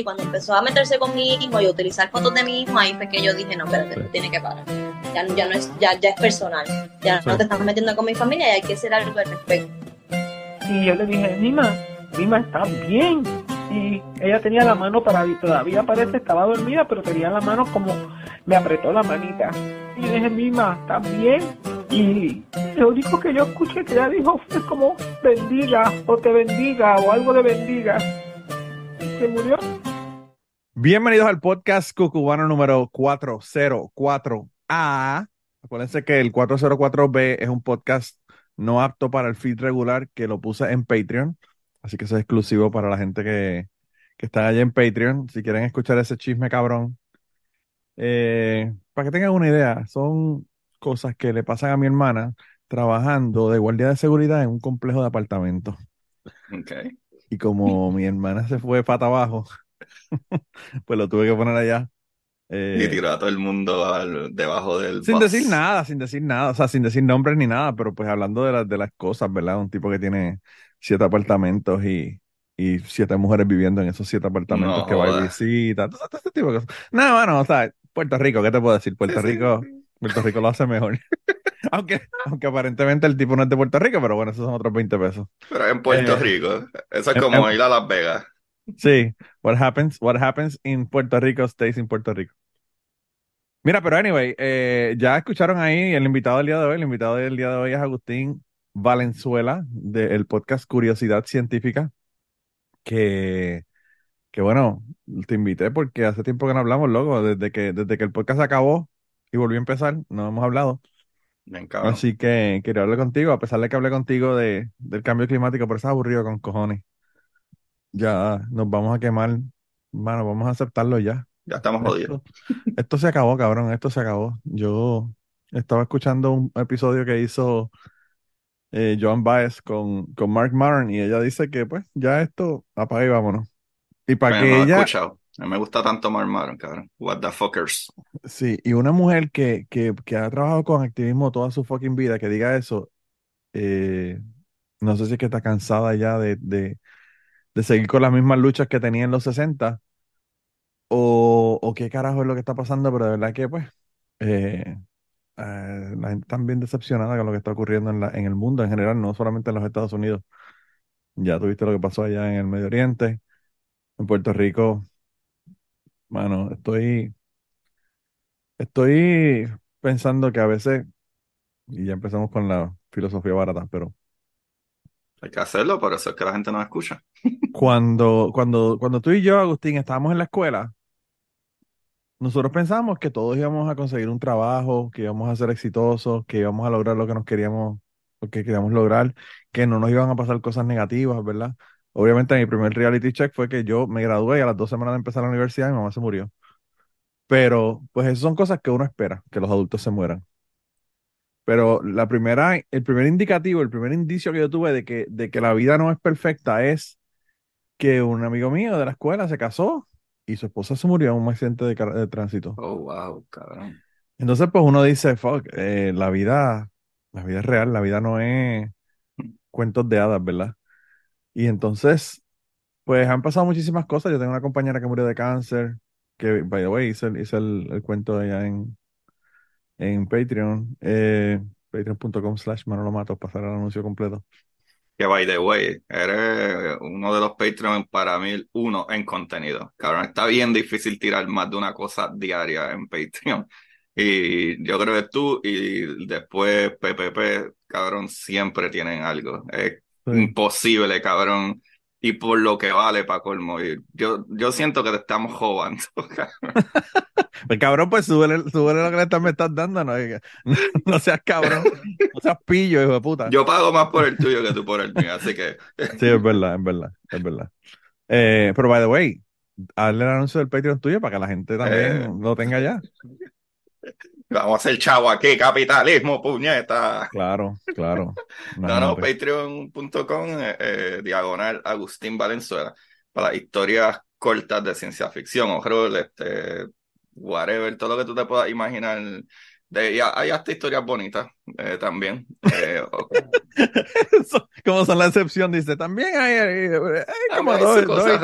y cuando empezó a meterse con mi hijo y a utilizar fotos de mi hijo, ahí fue que yo dije, no, espérate, Sí. tiene que parar. Ya, ya no es, ya, ya es personal. Ya Sí. no te estás metiendo con mi familia y hay que hacer algo al respecto. Y yo le dije, Mima, Mima está bien. Y ella tenía la mano para todavía parece estaba dormida, pero tenía la mano como me apretó la manita. Y yo dije, Mima, está bien. Y lo único que yo escuché que ella dijo fue como bendiga o te bendiga o algo de bendiga. Y se murió. Bienvenidos al podcast cucubano número 404A. Acuérdense que el 404B es un podcast no apto para el feed regular que lo puse en Patreon. Así que eso es exclusivo para la gente que, que está allá en Patreon. Si quieren escuchar ese chisme cabrón. Eh, para que tengan una idea, son cosas que le pasan a mi hermana trabajando de guardia de seguridad en un complejo de apartamentos. Ok. Y como mi hermana se fue pata abajo, pues lo tuve que poner allá. Eh, Y tiró a todo el mundo al- debajo del sin bus. decir nada, sin decir nada, o sea, sin decir nombres ni nada, pero pues hablando de las de las cosas, ¿verdad? Un tipo que tiene siete apartamentos y, y siete mujeres viviendo en esos siete apartamentos No que va y visita, todo, todo este tipo de cosas. No, bueno, o sea, Puerto Rico, ¿qué te puedo decir? Puerto Sí, Rico, sí. Puerto Rico lo hace mejor. Aunque, aunque aparentemente el tipo no es de Puerto Rico, pero bueno, esos son otros 20 pesos. Pero en Puerto Eh, Rico. Eso es como ir a Las Vegas. Sí, what happens, what happens in Puerto Rico stays in Puerto Rico. Mira, pero anyway, eh, ya escucharon ahí el invitado del día de hoy. El invitado del día de hoy es Agustín Valenzuela del podcast Curiosidad Científica, que, que bueno, te invité porque hace tiempo que no hablamos, loco, desde que, desde que el podcast acabó y volvió a empezar, no hemos hablado. Bien. Así que quería hablar contigo, a pesar de que hablé contigo de, del cambio climático, pero estás aburrido con cojones. Ya nos vamos a quemar. Mano, vamos a aceptarlo ya. Ya estamos jodidos. Esto, esto se acabó, cabrón. Esto se acabó. Yo estaba escuchando un episodio que hizo eh, Joan Baez con, con Mark Maron y ella dice que pues ya esto apaga y vámonos. Y para Bueno, que no lo he ella, escuchado. Mí me gusta tanto Mark Maron, cabrón. What the fuckers. sí, y una mujer que, que, que ha trabajado con activismo toda su fucking vida, que diga eso, eh, no sé si es que está cansada ya de, de, de seguir con las mismas luchas que tenía en los 60 o, o qué carajo es lo que está pasando, pero de verdad que pues eh, eh, la gente está bien decepcionada con lo que está ocurriendo en, la, en el mundo en general, no solamente en los Estados Unidos. Ya tuviste lo que pasó allá en el Medio Oriente, en Puerto Rico. Mano, estoy, estoy pensando que a veces, y ya empezamos con la filosofía barata, pero Hay que hacerlo, por eso es que la gente no escucha. cuando, cuando, cuando tú y yo, Agustín, estábamos en la escuela, nosotros pensábamos que todos íbamos a conseguir un trabajo, que íbamos a ser exitosos, que íbamos a lograr lo que nos queríamos, lo que queríamos lograr, que no nos iban a pasar cosas negativas, ¿verdad? Obviamente mi primer reality check fue que yo me gradué y a las dos semanas de empezar la universidad mi mamá se murió. Pero, pues esas son cosas que uno espera, que los adultos se mueran. Pero la primera, el primer indicativo, el primer indicio que yo tuve de que, de que la vida no es perfecta es que un amigo mío de la escuela se casó y su esposa se murió en un accidente de, de tránsito. Oh, wow, cabrón. Entonces, pues uno dice, fuck, eh, la vida, la vida es real, la vida no es cuentos de hadas, ¿verdad? Y entonces, pues han pasado muchísimas cosas. Yo tengo una compañera que murió de cáncer, que, by the way, hice, hice el, el cuento ella en, en Patreon, eh, patreon.com slash Manolo Matos, pasar el anuncio completo. Que by the way, eres uno de los Patreon para mí, uno en contenido. Cabrón, está bien difícil tirar más de una cosa diaria en Patreon. Y yo creo que tú y después PPP, cabrón, siempre tienen algo. Es Sí. imposible, cabrón. Y por lo que vale, para colmo. Yo, yo siento que te estamos jugando. El cabrón, pues súbele, súbele lo que le estás, me estás dando, no, no seas cabrón, no seas pillo, hijo de puta. Yo pago más por el tuyo que tú por el mío, así que Sí, es verdad, es verdad, es verdad. Eh, pero, by the way, hazle el anuncio del Patreon tuyo para que la gente también Eh. lo tenga ya. Vamos a hacer chavo aquí, capitalismo, puñeta. Claro, claro. No, no, patreon.com, eh, eh, diagonal Agustín Valenzuela, para historias cortas de ciencia ficción, horror, este, whatever, todo lo que tú te puedas imaginar De, hay hasta historias bonitas eh, también. Eh, ok. Eso, Como son la excepción, dice, también hay, hay- hay como hay dos, cosas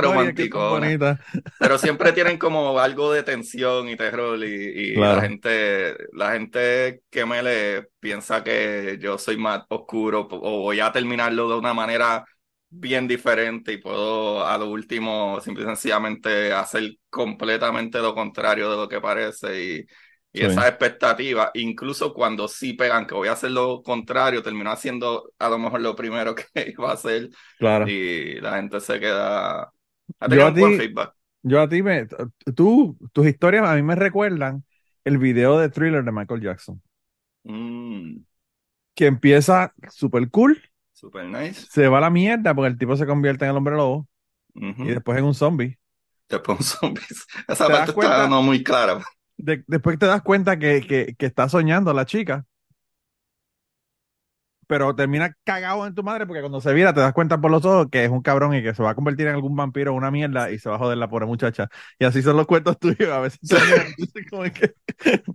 bonitas. Pero siempre tienen como algo de tensión y terror y, y Claro. la gente, la gente que me lee piensa que yo soy más oscuro o voy a terminarlo de una manera bien diferente y puedo a lo último simple y sencillamente hacer completamente lo contrario de lo que parece y, y Sí. esas expectativas, incluso cuando sí pegan que voy a hacer lo contrario, termino haciendo a lo mejor lo primero que iba a hacer Claro. y la gente se queda... Ha Yo a ti- feedback. Yo a ti me, tú, tus historias a mí me recuerdan el video de Thriller de Michael Jackson, Mm, que empieza super cool, super nice. se va a la mierda porque el tipo se convierte en el hombre lobo y después en un zombie. Después un zombies. Esa ¿Te parte está no muy clara. De- después te das cuenta que, que, que está soñando la chica, pero termina cagado en tu madre porque cuando se vira te das cuenta por los ojos que es un cabrón y que se va a convertir en algún vampiro o una mierda y se va a joder la pobre muchacha. Y así son los cuentos tuyos. A veces como que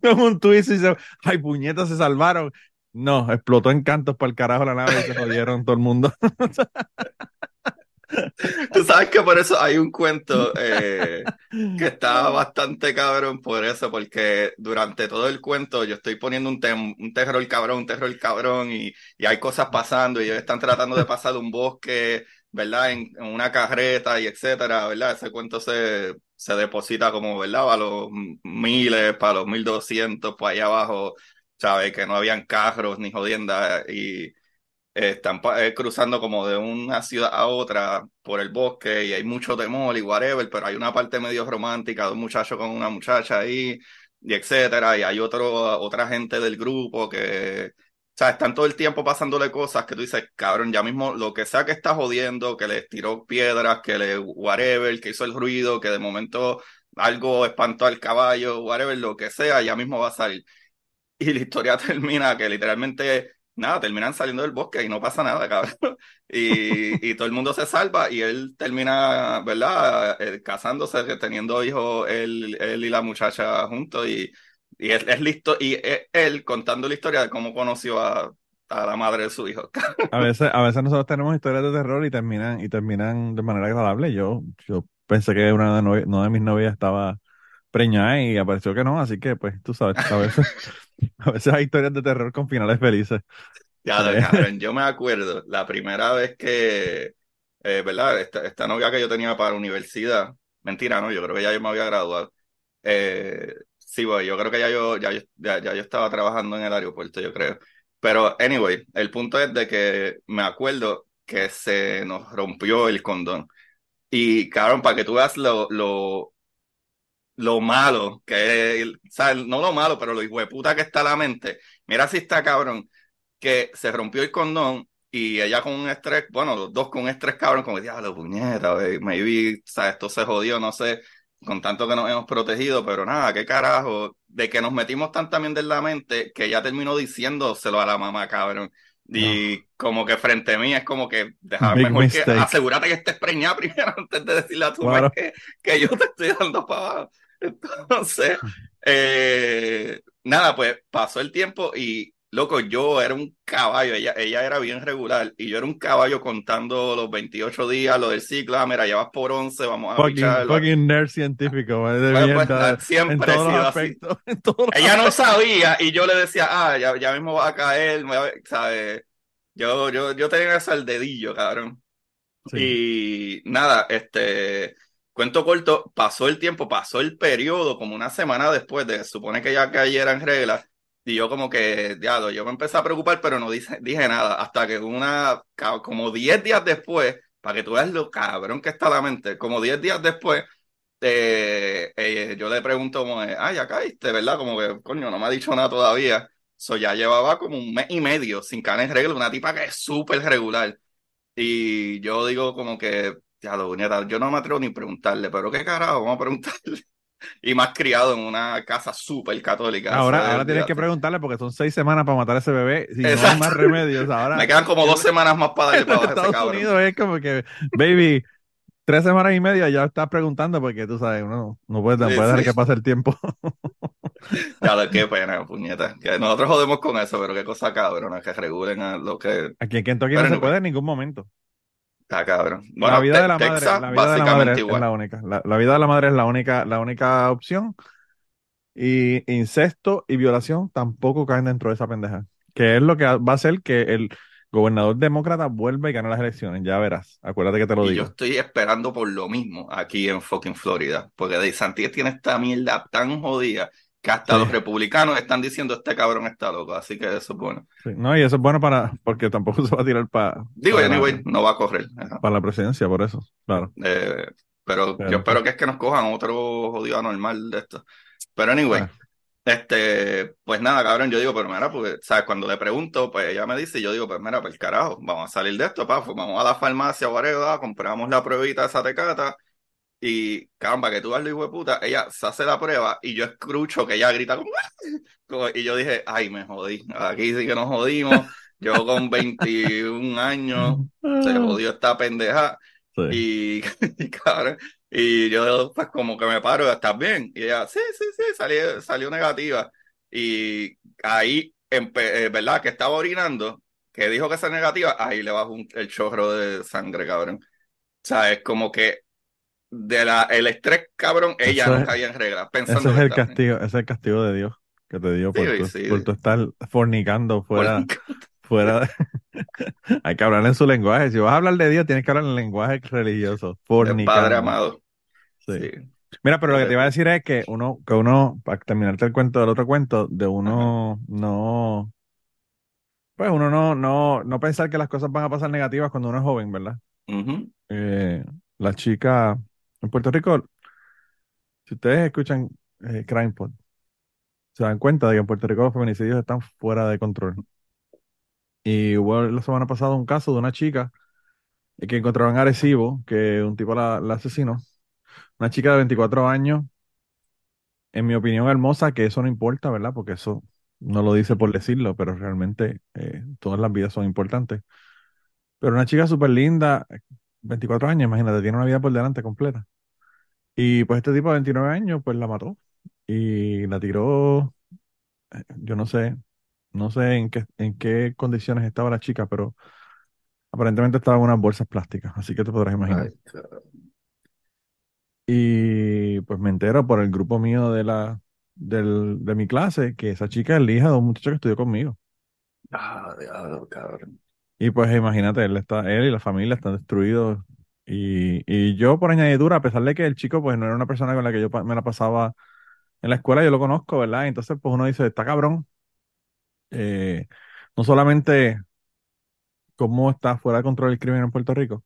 como un twist y se, ay, puñetas, se salvaron. No, explotó en cantos para el carajo la nave y se jodieron todo el mundo. Tú sabes que por eso hay un cuento eh, que está bastante cabrón por eso, porque durante todo el cuento yo estoy poniendo un, un terror cabrón, un terror cabrón y, y hay cosas pasando y ellos están tratando de pasar de un bosque, ¿verdad? En, en una carreta y etcétera, ¿verdad? Ese cuento se, se deposita como, ¿verdad? Para los miles, para los mil doscientos, por allá abajo, ¿sabes? Que no habían carros ni jodienda y están eh, cruzando como de una ciudad a otra por el bosque y hay mucho temor y whatever, pero hay una parte medio romántica de un muchacho con una muchacha ahí y etcétera, y hay otro, otra gente del grupo que, o sea, están todo el tiempo pasándole cosas que tú dices, cabrón, ya mismo lo que sea que está jodiendo, que le tiró piedras, que le whatever, que hizo el ruido, que de momento algo espantó al caballo, whatever, lo que sea, ya mismo va a salir. Y la historia termina que literalmente, nada, terminan saliendo del bosque y no pasa nada, cabrón. Y, y todo el mundo se salva y él termina, ¿verdad? Eh, casándose, teniendo hijos él, él y la muchacha juntos y, y es, es listo, y es él contando la historia de cómo conoció a, a la madre de su hijo. A veces, a veces nosotros tenemos historias de terror y terminan, y terminan de manera agradable. Yo, yo pensé que una de, novia- una de mis novias estaba preñada y apareció que no, así que pues tú sabes, a veces, a veces hay historias de terror con finales felices. Ya, cabrón, yo me acuerdo la primera vez que, eh, ¿verdad? Esta, esta novia que yo tenía para universidad, mentira, no, yo creo que ya yo me había graduado. Eh, sí, voy, yo creo que ya yo, ya, ya, ya yo estaba trabajando en el aeropuerto, yo creo. Pero, anyway, el punto es de que me acuerdo que se nos rompió el condón. Y, cabrón, para que tú veas lo, lo, lo malo que o sea, no lo malo, pero lo hijueputa que está la mente. Mira si está cabrón, que se rompió el condón y ella con un estrés, bueno, los dos con un estrés cabrón, como diablo, puñeta, wey, maybe, o sea, esto se jodió, no sé, con tanto que nos hemos protegido, pero nada, qué carajo, de que nos metimos tan también de la mente que ella terminó diciéndoselo a la mamá, cabrón. Y como que frente a mí es como que Big mejor que asegúrate que estés preñada primero antes de decirle a tu Claro. mamá que, que yo te estoy dando para abajo. Entonces, eh, nada, pues pasó el tiempo y, loco, yo era un caballo, ella, ella era bien regular y yo era un caballo contando los 28 días, lo del ciclo, ah, mira, ya vas por 11, vamos a Fucking, fucking nerd científico, Bueno, pues, siempre en todos los así. aspectos, en todos los Ella no sabía y yo le decía, ah, ya, ya mismo va a caer, ¿sabes? Yo, yo, yo tenía eso al dedillo, cabrón. Sí. Y nada, este, cuento corto, pasó el tiempo, pasó el periodo, como una semana después de, supone que ya cayera en regla, y yo como que, diablo, yo me empecé a preocupar, pero no dije, nada, hasta que una, como 10 días después, para que tú veas lo cabrón que está la mente, como 10 días después, eh, eh, yo le pregunto como, de, ah, ya caíste, ¿verdad? Como que, coño, no me ha dicho nada todavía. So, ya llevaba como un mes y medio sin caer en regla, una tipa que es súper regular. Y yo digo como que, ya lo yo no me atrevo ni a preguntarle, pero qué carajo, vamos a preguntarle. Y más criado en una casa súper católica. Ahora, ahora tienes que preguntarle porque son seis semanas para matar a ese bebé y no hay Exacto. más remedios. Ahora, Me quedan como dos semanas más para darle para ese Estados cabrón. Unidos es como que, baby, tres semanas y media ya estás preguntando porque tú sabes, uno no puede, no Sí, puede dejar sí. que pase el tiempo. Ya lo qué pena, puñeta. Que nosotros jodemos con eso, pero qué cosa cabrón, que regulen a lo que Aquí en Kentucky Pero no se puede en ningún momento. Está cabrón. la vida de la madre, Texas, la vida de la madre es la única. La, la vida de la madre es la única, la única opción. Y incesto y violación tampoco caen dentro de esa pendeja. Que es lo que va a hacer que el gobernador demócrata vuelva y gane las elecciones. Ya verás. Acuérdate que te lo Y yo digo. estoy esperando por lo mismo aquí en fucking Florida, porque DeSantis tiene esta mierda tan jodida que hasta Sí. los republicanos están diciendo este cabrón está loco, así que eso es bueno. Sí, No, y eso es bueno para, porque tampoco se va a tirar para, Digo, para, anyway, no va a correr. Ajá. para la presidencia, por eso. Claro. Eh, pero Pero, yo espero que es que nos cojan otro jodido anormal de esto. Pero anyway, Ah. este, pues nada, cabrón, yo digo, pero mira, porque, ¿sabes? Cuando le pregunto, pues ella me dice, y yo digo, pues mira, pues carajo, vamos a salir de esto, pa, pues vamos a la farmacia whatever, compramos la pruebita de esa tecata, y caramba, que tú vas, hijo de puta, ella se hace la prueba, y yo escucho que ella grita como, como- y yo dije, ay, me jodí, aquí sí que nos jodimos, yo con 21 años, se jodió esta pendeja, Sí. y, y cabrón, y yo pues como que me paro, ¿estás bien? Y ella, sí, sí, sí, salió, salió negativa. Y ahí, empe- eh, ¿verdad? Que estaba orinando, que dijo que esa negativa, ahí le bajó un- el chorro de sangre, cabrón. O sea, es como que de la, el estrés, cabrón, ella Eso no es- caía en regla, Ese pensando es que el castigo, ese es el castigo de Dios que te dio por, Sí, tu, sí. por tu estar fornicando fuera, fuera de- Hay que hablar en su lenguaje. Si vas a hablar de Dios, tienes que hablar en el lenguaje religioso. Fornicando. Padre amado. Sí. Mira, pero lo que te iba a decir es que uno, que uno, para terminarte el cuento del otro cuento, de uno no, pues uno no, no, no pensar que las cosas van a pasar negativas cuando uno es joven, ¿verdad? Eh, la chica en Puerto Rico, si ustedes escuchan eh, Crime se dan cuenta de que en Puerto Rico los feminicidios están fuera de control. Y hubo la semana pasada un caso de una chica que encontraron en Arecibo, que un tipo la, la asesinó. Una chica de 24 años, en mi opinión hermosa, que eso no importa, ¿verdad? Porque eso no lo dice por decirlo, pero realmente eh, todas las vidas son importantes. Pero una chica súper linda, 24 años, imagínate, tiene una vida por delante completa. Y pues este tipo de 29 años, pues la mató. Y la tiró, eh, yo no sé, no sé en qué, en qué condiciones estaba la chica, pero aparentemente estaba en unas bolsas plásticas, así que te podrás imaginar. Ay. Y pues me entero por el grupo mío de la, del, de mi clase que esa chica es la hija de un muchacho que estudió conmigo. Ah, diablo, cabrón. Y pues imagínate, él está, él y la familia están destruidos. Y, y yo por añadidura, a pesar de que el chico pues no era una persona con la que yo me la pasaba en la escuela, yo lo conozco, ¿verdad? Entonces pues uno dice, está cabrón. Eh, no solamente cómo está fuera de control el crimen en Puerto Rico,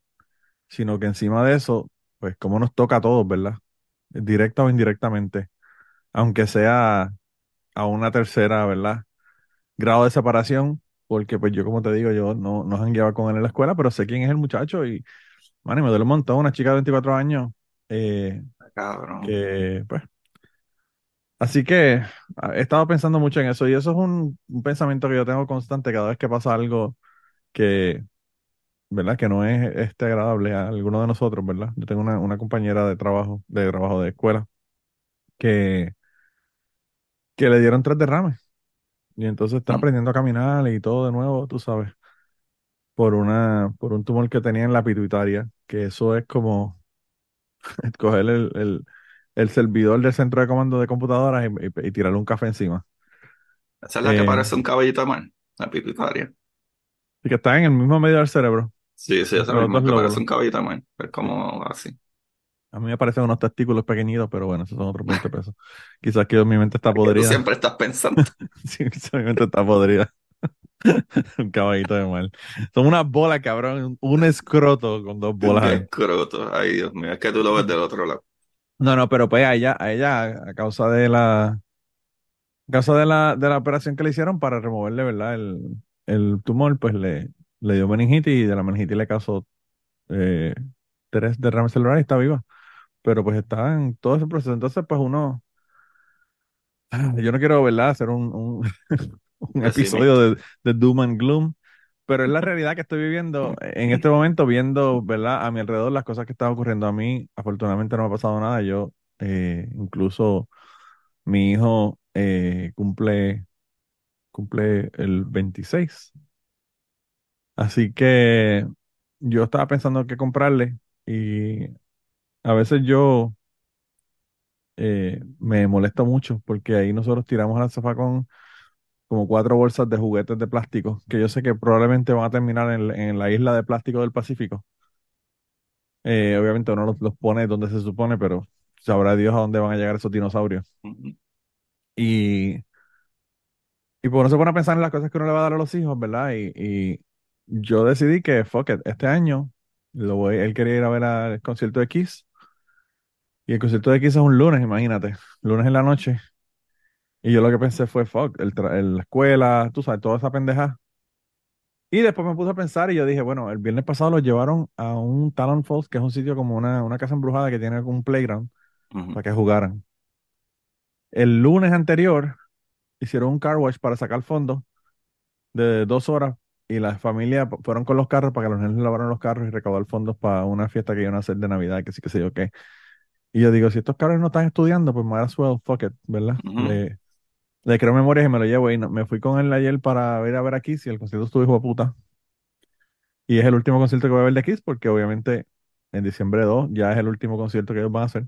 sino que encima de eso, pues cómo nos toca a todos, ¿verdad? Directa o indirectamente, aunque sea a una tercera, ¿verdad? Grado de separación, porque pues yo como te digo, yo no, no jangueaba con él en la escuela, pero sé quién es el muchacho y, man, y me duele un montón, una chica de 24 años, eh, Cabrón. que pues... Así que ah, he estado pensando mucho en eso y eso es un, un pensamiento que yo tengo constante cada vez que pasa algo que, ¿verdad? Que no es este agradable a alguno de nosotros, ¿verdad? Yo tengo una, una compañera de trabajo, de trabajo de escuela, que, que le dieron tres derrames y entonces está Mm. aprendiendo a caminar y todo de nuevo, tú sabes, por una, por un tumor que tenía en la pituitaria, que eso es como coger el, el, el servidor del centro de comando de computadoras y, y- y tirarle un café encima. Esa es la que Eh, parece un caballito de mar, la pituitaria. Y que está en el mismo medio del cerebro. Sí, sí, esa Entre los misma dos que lóbulos. parece un caballito de mar. Es como así. A mí me parecen unos testículos pequeñitos, pero bueno, esos son otros 20 pesos. Quizás que mi mente está Que tú podrida. siempre estás pensando. Sí, quizás mi mente está podrida. Un caballito de mal. Son unas bolas, cabrón. Un escroto con dos bolas ahí. escroto. Ay, Dios mío, es que tú lo ves del otro lado. No, no, pero pues a ella, a ella, a causa de la, a causa de la, de la operación que le hicieron para removerle, ¿verdad? El, el tumor, pues le, le dio meningitis y de la meningitis le causó eh, tres derrames celulares y está viva. Pero pues está en todo ese proceso. Entonces, pues uno, ah, yo no quiero, ¿verdad? Hacer un, un, episodio de, de Doom and Gloom, pero es la realidad que estoy viviendo en este momento, viendo, ¿verdad? A mi alrededor las cosas que están ocurriendo a mí. Afortunadamente no me ha pasado nada. Yo, eh, incluso mi hijo eh, cumple, cumple el 26. Así que yo estaba pensando qué comprarle y a veces yo eh, me molesto mucho porque ahí nosotros tiramos al zafacón como cuatro bolsas de juguetes de plástico que yo sé que probablemente van a terminar en, en la isla de plástico del Pacífico. Eh, obviamente uno los, los pone donde se supone, pero sabrá Dios a dónde van a llegar esos dinosaurios. Ujú. Y, y pues uno se pone a pensar en las cosas que uno le va a dar a los hijos, ¿verdad? Y, y yo decidí que, fuck it, este año lo voy, él quería ir a ver al concierto de Kiss. Y el concierto de es un lunes, imagínate, lunes en la noche. Y yo lo que pensé fue, fuck, el la escuela, tú sabes, toda esa pendeja. Y después me puse a pensar y yo dije, bueno, el viernes pasado los llevaron a un Talon Falls, que es un sitio como una, una casa embrujada que tiene un playground para que jugaran. El lunes anterior hicieron un car wash para sacar fondos de dos horas y las familias fu- fueron con los carros para que los niños lavaran los carros y recaudar fondos para una fiesta que iban a hacer de Navidad, que sí que sé yo qué. Y yo digo, si estos carros no están estudiando, pues might as well, fuck it, ¿verdad? Le creo memorias y me lo llevo y no- me fui con él ayer para ir a ver a Kiss y el concierto estuvo hijo de puta. Y es el último concierto que voy a ver de Kiss porque obviamente en diciembre 2 ya es el último concierto que ellos van a hacer.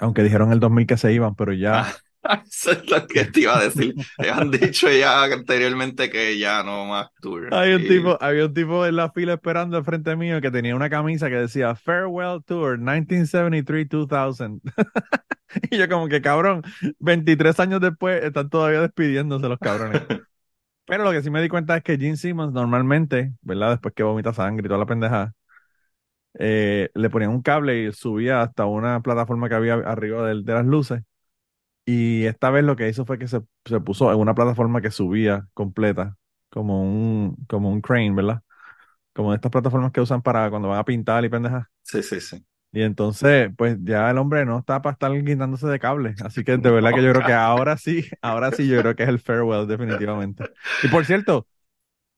Aunque dijeron en el 2000 que se iban, pero ya... Ah, Eso es lo que te iba a decir. Han dicho ya anteriormente que ya no más tour. Hay un Y- tipo, había un tipo en la fila esperando al frente mío que tenía una camisa que decía Farewell Tour 1973-2000. Y yo como que cabrón, 23 años después están todavía despidiéndose los cabrones. Pero lo que sí me di cuenta es que Gene Simmons normalmente, ¿verdad? Después que vomita sangre y toda la pendejada, eh, le ponían un cable y subía hasta una plataforma que había arriba del- de, las luces. Y esta vez lo que hizo fue que se, se puso en una plataforma que subía completa, como un, como un crane, ¿verdad? Como de estas plataformas que usan para cuando van a pintar y pendejas. Sí, sí, sí. Y entonces, pues ya el hombre no está para estar guindándose de cable. Así que de verdad que yo creo que ahora sí, ahora sí yo creo que es el farewell, definitivamente. Y por cierto,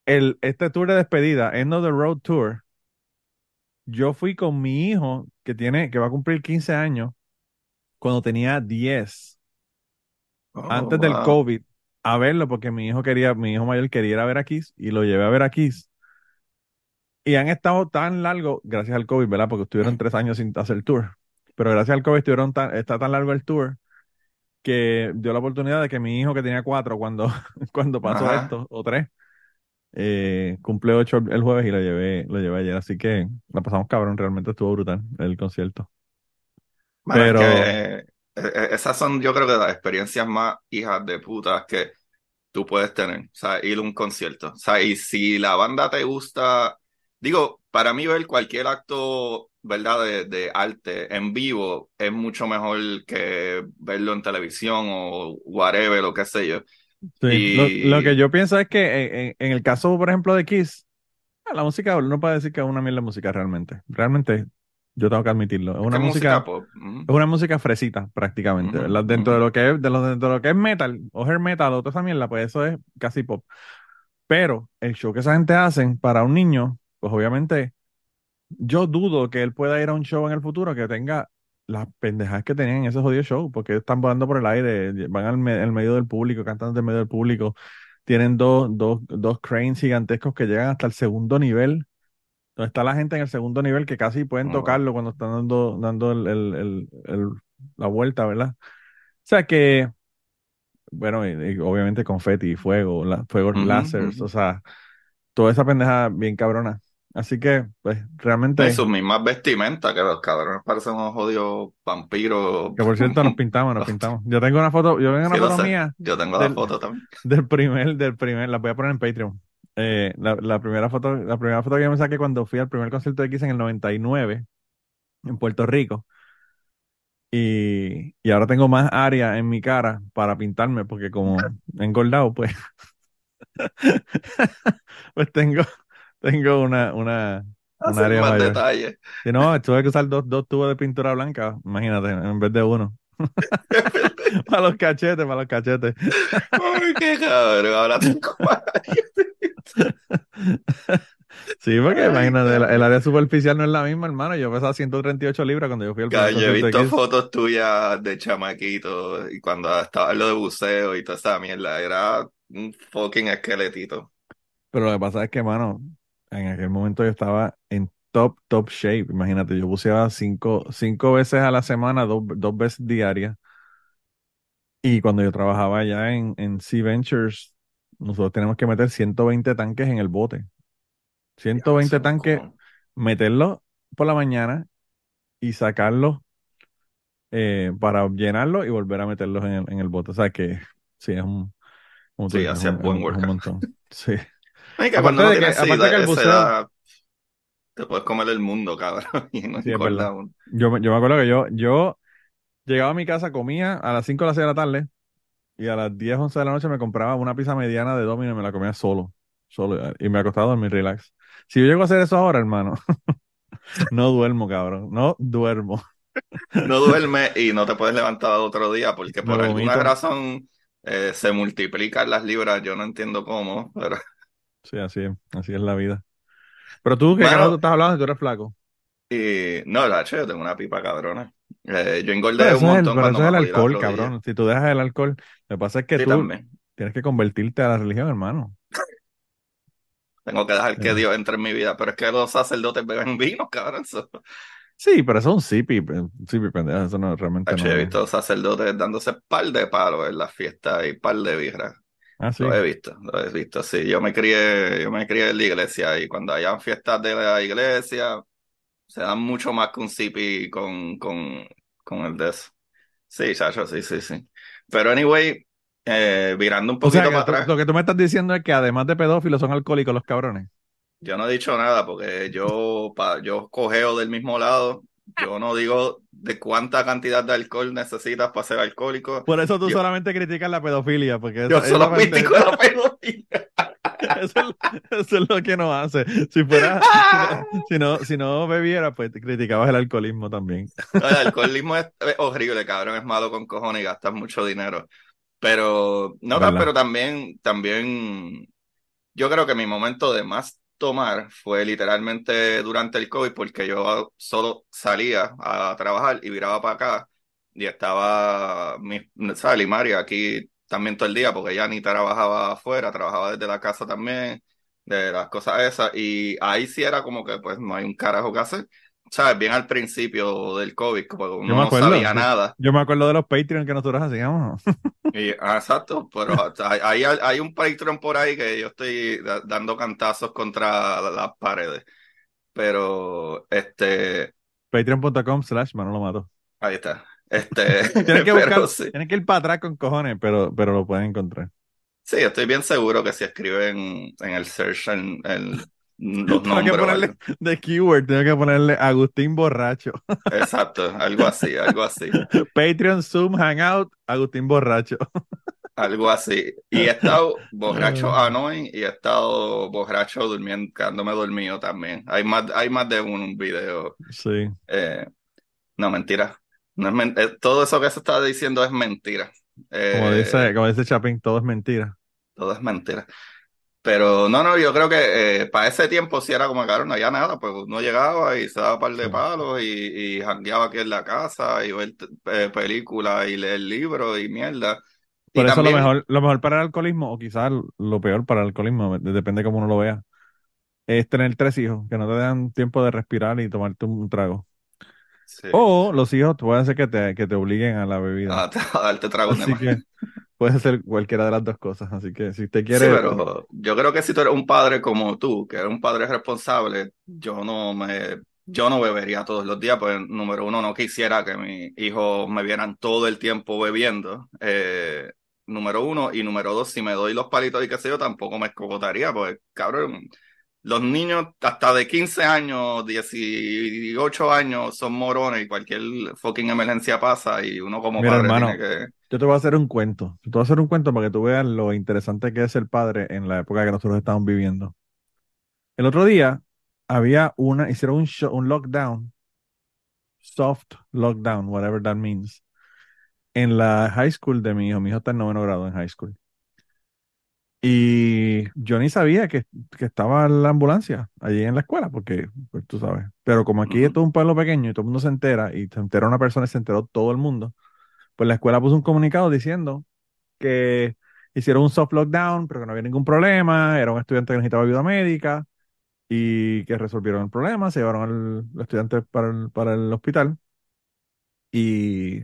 el, este tour de despedida, End of the Road Tour, yo fui con mi hijo, que tiene, que va a cumplir 15 años, cuando tenía 10, Oh, antes del. COVID, a verlo, porque mi hijo quería, mi hijo mayor quería ir a ver a Kiss, y lo llevé a ver a Kiss. Y han estado tan largo, gracias al COVID, ¿verdad? Porque estuvieron tres años sin hacer tour. Pero gracias al COVID estuvieron tan, está tan largo el tour que dio la oportunidad de que mi hijo, que tenía cuatro cuando, cuando pasó Ajá. esto, o tres, eh, cumple ocho el jueves y lo llevé, lo llevé ayer. Así que la pasamos cabrón, realmente estuvo brutal el concierto. Bueno, es Pero- que, esas son, yo creo que las experiencias más hijas de putas que tú puedes tener, o sea, ir a un concierto. O sea, y si la banda te gusta, digo, para mí ver cualquier acto, ¿verdad?, de, de arte en vivo es mucho mejor que verlo en televisión o whatever, lo que sé yo. Sí, Y- Lo, lo que yo pienso es que en, el caso, por ejemplo, de Kiss, la música, no puede decir que es una mierda de música realmente. Realmente, yo tengo que admitirlo. Es una ¿Qué música, pop? Es una música fresita, prácticamente. Dentro de lo que es, de lo, dentro de lo que es metal, o hair metal, o toda esa mierda, pues eso es casi pop. Pero el show que esa gente hacen para un niño, pues obviamente, yo dudo que él pueda ir a un show en el futuro que tenga las pendejadas que tenían en ese jodido show, porque están volando por el aire, van al, me- al medio del público, cantando del medio del público, tienen dos, dos, dos cranes gigantescos que llegan hasta el segundo nivel, donde está la gente en el segundo nivel que casi pueden Oh, tocarlo cuando están dando, dando el, el- el- el- la vuelta, ¿verdad? O sea que, bueno, y, y obviamente confeti, fuego, la, fuegos láseres, o sea, toda esa pendeja bien cabrona. Así que, pues, realmente, Y sus mismas vestimentas, que los cabrones parecen unos jodidos vampiros. que por cierto nos pintamos, nos pintamos. Yo tengo una foto, yo tengo una Sí, foto mía Yo tengo la del- foto también. del primer, del primer, la voy a poner en Patreon. Eh, la, la primera foto, la primera foto que yo me saqué cuando fui al primer concierto de Kiss en el 99 en Puerto Rico. Y, y ahora tengo más área en mi cara para pintarme, porque como he engordado, pues, pues tengo, tengo una, una, un área más mayor. detalles. Si no, tuve que usar dos, dos tubos de pintura blanca, imagínate, en vez de uno. Para los cachetes, para los cachetes. Ay, qué cabrón, ahora tengo. Sí, porque imagínate, el, el área superficial no es la misma, hermano. Yo pesaba 138 libras cuando yo fui al Yo he visto fotos tuyas de chamaquito y cuando estaba en lo de buceo y toda esa mierda, era un fucking esqueletito. Pero lo que pasa es que, mano, en aquel momento yo estaba en top, top shape. Imagínate, yo buceaba cinco, cinco veces a la semana, dos, dos veces diarias. Y cuando yo trabajaba allá en, en Sea Ventures, nosotros tenemos que meter 120 tanques en el bote. 120 Diablo, tanques, meterlos por la mañana y sacarlos eh, para llenarlos y volver a meterlos en el, en el bote. O sea que sí, es un, como Sí, es buen workout. montón. Sí. Ay, que Aparte de que- aparte edad- que el buceo- edad, te puedes comer el mundo, cabrón, y no Sí, es engorda verdad. uno. Yo, yo me acuerdo que yo, yo llegaba a mi casa, comía a las 5 o las 6 de la tarde y a las 10, 11 de la noche me compraba una pizza mediana de Domino y me la comía solo, solo y me acostaba a dormir relax. Si yo llego a hacer eso ahora, hermano, no duermo, cabrón, no duermo. No duermes y no te puedes levantar al otro día porque por alguna razón eh, se multiplican las libras. Yo no entiendo cómo, pero Sí, así es, así es la vida. Pero tú, ¿qué Mano- carajo tú estás hablando? Tú eres flaco. y no, la yo tengo una pipa cabrona. Eh, yo Pero engordé eso un es el, montón pero eso es el jodí las alcohol, cabrón. Si tú dejas el alcohol, lo que pasa es que Sí, tú también. tienes que convertirte a la religión, hermano. Tengo que dejar que Sí. Dios entre en mi vida, pero es que los sacerdotes beben vino, cabrón. Sí, pero eso es un sipi, un sipi pendejo, eso no realmente no he visto sacerdotes dándose par de palos en las fiestas y par de birras. Ah, sí. Lo he visto, lo he visto, sí. Yo me crié, yo me crié en la iglesia y cuando hayan fiestas de la iglesia, se dan mucho más que un sipi con, con, con el de eso. Sí, chacho, sí, sí, sí. Pero anyway, eh, virando un O sea, poquito para atrás, lo que tú me estás diciendo es que además de pedófilos son alcohólicos los cabrones. yo no he dicho nada porque yo, pa, yo cogeo del mismo lado. Yo no digo de cuánta cantidad de alcohol necesitas para ser alcohólico. Por eso tú Yo- solamente criticas la pedofilia, porque Yo solo critico la pedofilia. Eso, es, eso es lo que nos hace. Si fuera, si no, si no, si no bebiera, pues te criticabas el alcoholismo también. El alcoholismo es, es horrible, cabrón, es malo con cojones y gastas mucho dinero. Pero, no, ¿Verdad? pero también, también, yo creo que mi momento de más tomar fue literalmente durante el COVID, porque yo solo salía a trabajar y viraba para acá y estaba, mi, ¿sabes? Limari aquí también todo el día, porque ella ni trabajaba afuera, trabajaba desde la casa también, de las cosas esas, y ahí sí era como que pues no hay un carajo que hacer. ¿Sabes? Bien al principio del COVID, como uno Yo me no acuerdo. sabía nada. Yo me acuerdo de los Patreon que nosotros hacíamos. Y, ah, exacto, pero hay, hay, hay un Patreon por ahí que yo estoy da- dando cantazos contra la- las paredes. Pero, este, Patreon.com slash Manolo Mato. ahí está. Este, Tienes que buscar, sí, que ir para atrás con cojones, pero, pero lo pueden encontrar. sí, estoy bien seguro que si escriben en el search en, en los Tengo nombres ponerle de keyword, tengo que ponerle Agustín Borracho. Exacto, algo así, algo así, Patreon, Zoom, Hangout, Agustín Borracho. algo así. Y he estado borracho annoying y he estado borracho durmiendo, quedándome dormido también. Hay más, hay más de un video. Sí. Eh, no, mentira. No es men- eh, todo eso que se está diciendo es mentira. Eh, Como dice, como dice Chapin, todo es mentira. todo es mentira. Pero no, no, yo creo que eh, para ese tiempo sí era como, claro, no había nada, pues uno llegaba y se daba un par de Sí. palos y, y jangueaba aquí en la casa y ver eh, películas y leer libros y mierda. Y Por eso también- lo mejor, lo mejor para el alcoholismo, o quizás lo peor para el alcoholismo, de- depende de cómo uno lo vea, es tener tres hijos que no te dan tiempo de respirar y tomarte un trago. Sí. O los hijos pueden ser que te, que te obliguen a la bebida. a, a darte tragos de Así que puede ser cualquiera de las dos cosas. Así que si Sí, quiere, pero yo creo que si tú eres un padre como tú, que eres un padre responsable, yo no me, yo no bebería todos los días, pues número uno, no quisiera que mis hijos me vieran todo el tiempo bebiendo. Eh, número uno, y número dos, si me doy los palitos y qué sé yo, tampoco me escogotaría, pues cabrón, los niños hasta de 15 años, 18 años son morones y cualquier fucking emergencia pasa y uno como Mira, padre hermano, tiene que... yo te voy a hacer un cuento. Yo te voy a hacer un cuento para que tú veas lo interesante que es ser padre en la época que nosotros estamos viviendo. El otro día había una, hicieron un, show- un lockdown, soft lockdown, whatever that means, en la high school de mi hijo. Mi hijo está en noveno grado en high school. Y yo ni sabía que, que estaba la ambulancia allí en la escuela, porque, pues tú sabes. Pero como aquí es un pueblo pequeño y todo el mundo se entera, y se entera una persona y se enteró todo el mundo, pues la escuela puso un comunicado diciendo que hicieron un soft lockdown, pero que no había ningún problema, era un estudiante que necesitaba ayuda médica y que resolvieron el problema, se llevaron al estudiante para el, para el hospital y,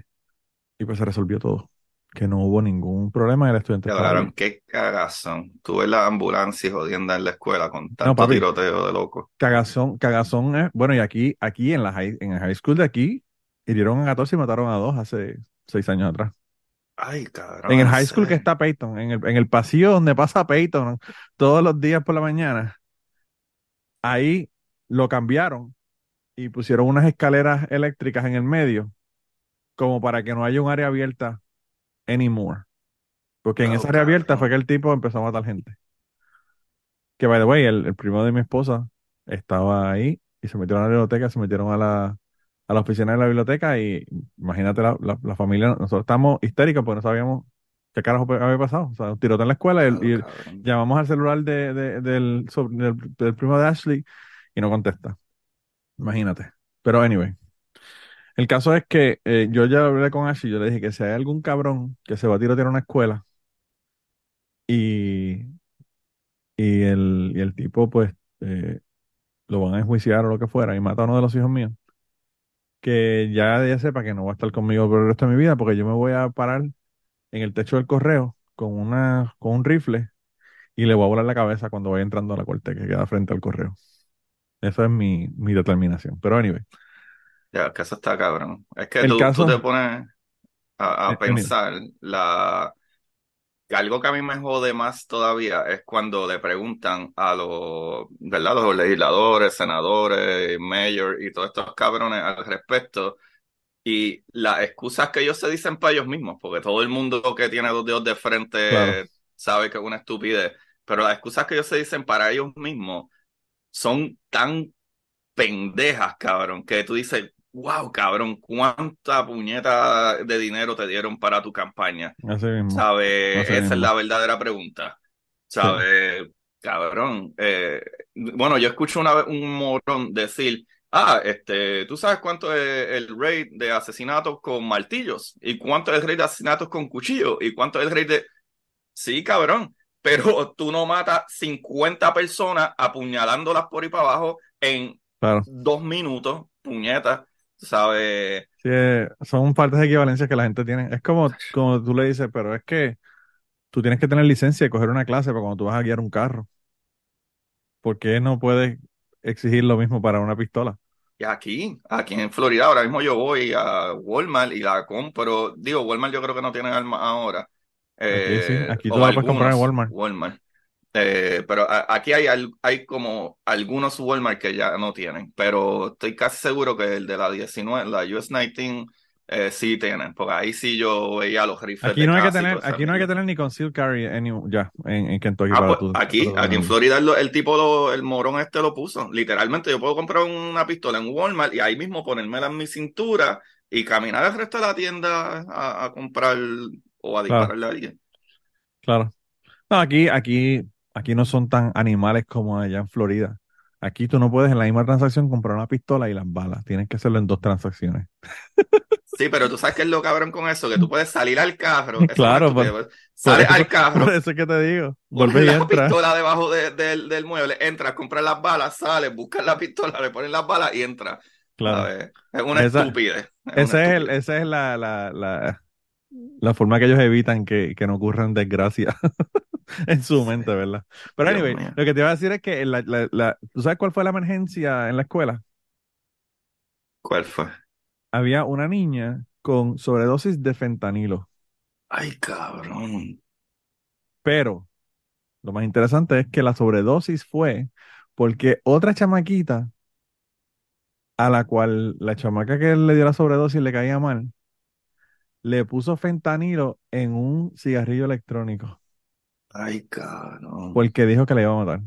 y pues se resolvió todo, que no hubo ningún problema, el estudiante bien. qué cagazón. Tuve la ambulancia jodienda en la escuela con No, tanto papi, tiroteo de loco. cagazón, cagazón es, bueno, y aquí, aquí en la high, en el high school de aquí, hirieron a 14 y mataron a dos hace seis años atrás. Ay, cabrón, En el en high school que está Peyton, en el, en el pasillo donde pasa Peyton todos los días por la mañana, ahí lo cambiaron y pusieron unas escaleras eléctricas en el medio, como para que no haya un área abierta anymore. Porque en Oh, esa área abierta fue que el tipo empezó a matar gente. Que, by the way, el, el primo de mi esposa estaba ahí y se metieron a la biblioteca, se metieron a la, a la oficina de la biblioteca y imagínate la, la, la familia, nosotros estábamos histéricos porque no sabíamos qué carajo había pasado. O sea, un tiroteo en la escuela y, el- y el- cabrón. llamamos al celular de, de- del, sob- del, del primo de Ashley y no contesta. Imagínate. Pero anyway, el caso es que eh, yo ya hablé con Ashley, yo le dije que si hay algún cabrón que se va a tirotear a una escuela y, y, el, y el tipo pues eh, lo van a enjuiciar o lo que fuera y mata a uno de los hijos míos, que ya ella sepa que no va a estar conmigo por el resto de mi vida porque yo me voy a parar en el techo del correo con una, con un rifle y le voy a volar la cabeza cuando vaya entrando a la corte que queda frente al correo. Esa es mi, mi determinación. Pero anyway, Ya, que eso está cabrón. Es que el tú, tú caso, te pones a, eh, pensar la algo que a mí me jode más todavía es cuando le preguntan a los, ¿verdad? Los legisladores, senadores, mayor y todos estos cabrones al respecto y las excusas que ellos se dicen para ellos mismos, porque todo el mundo que tiene dos dedos de claro, frente sabe que es una estupidez, pero las excusas que ellos se dicen para ellos mismos son tan pendejas, cabrón, que tú dices, wow, cabrón, ¿cuánta puñeta de dinero te dieron para tu campaña? ¿Sabes? Esa es la verdadera pregunta. Sí, ¿Sabes? Cabrón. Eh, bueno, yo escucho una vez un morón decir, ah, este, ¿tú sabes cuánto es el rate de asesinatos con martillos? ¿Y cuánto es el rate de asesinatos con cuchillos? ¿Y cuánto es el rate de... Sí, cabrón, pero tú no matas 50 personas apuñalándolas por ahí para abajo en claro. dos minutos, puñetas, ¿sabes? Sí, eh, son partes de equivalencia que la gente tiene. Es como, como tú le dices, pero es que tú tienes que tener licencia y coger una clase para cuando tú vas a guiar un carro. ¿Por qué no puedes exigir lo mismo para una pistola? Y aquí, aquí en Florida, ahora mismo yo voy a Walmart y la compro. Digo, Walmart yo creo que no tiene armas ahora. Aquí sí, Eh, aquí tú la puedes comprar en Walmart. Walmart. Eh, pero a- aquí hay, hay como algunos Walmart que ya no tienen. Pero estoy casi seguro que el de la 19, la US 19, eh, sí tienen. Porque ahí sí yo veía los rifles Aquí no hay que tener, aquí no hay que tener ni concealed carry any- ya en, en Kentucky Ah, para pues tu, aquí, para aquí en. Florida el, el tipo, lo- el morón este lo puso. Literalmente yo puedo comprar una pistola en Walmart y ahí mismo ponérmela en mi cintura y caminar al resto de la tienda a, a comprar o a Claro, dispararle a alguien. claro. No, aquí, aquí, aquí no son tan animales como allá en Florida. Aquí tú no puedes en la misma transacción comprar una pistola y las balas. Tienes que hacerlo en dos transacciones. Sí, pero tú sabes que es lo cabrón con eso, que tú puedes salir al carro, Claro, pues. Sales eso, al por carro, eso es que te digo. Vuelve y la entra. pistola debajo de- del del mueble, entras, compras las balas, sales, buscas la pistola, le pones las balas y entras. Claro. Es una Esa, estupidez, es una ese es el, esa es la, la, la, la forma que ellos evitan que, que no ocurran desgracias en su mente, ¿verdad? Pero Dios anyway, mío. lo que te iba a decir es que la, la, la- ¿tú sabes cuál fue la emergencia en la escuela? ¿Cuál fue? Había una niña con sobredosis de fentanilo, Ay, cabrón. pero lo más interesante es que la sobredosis fue porque otra chamaquita a la cual la chamaca que le dio la sobredosis le caía mal, le puso fentanilo en un cigarrillo electrónico Ay, cabrón. porque dijo que le iba a matar.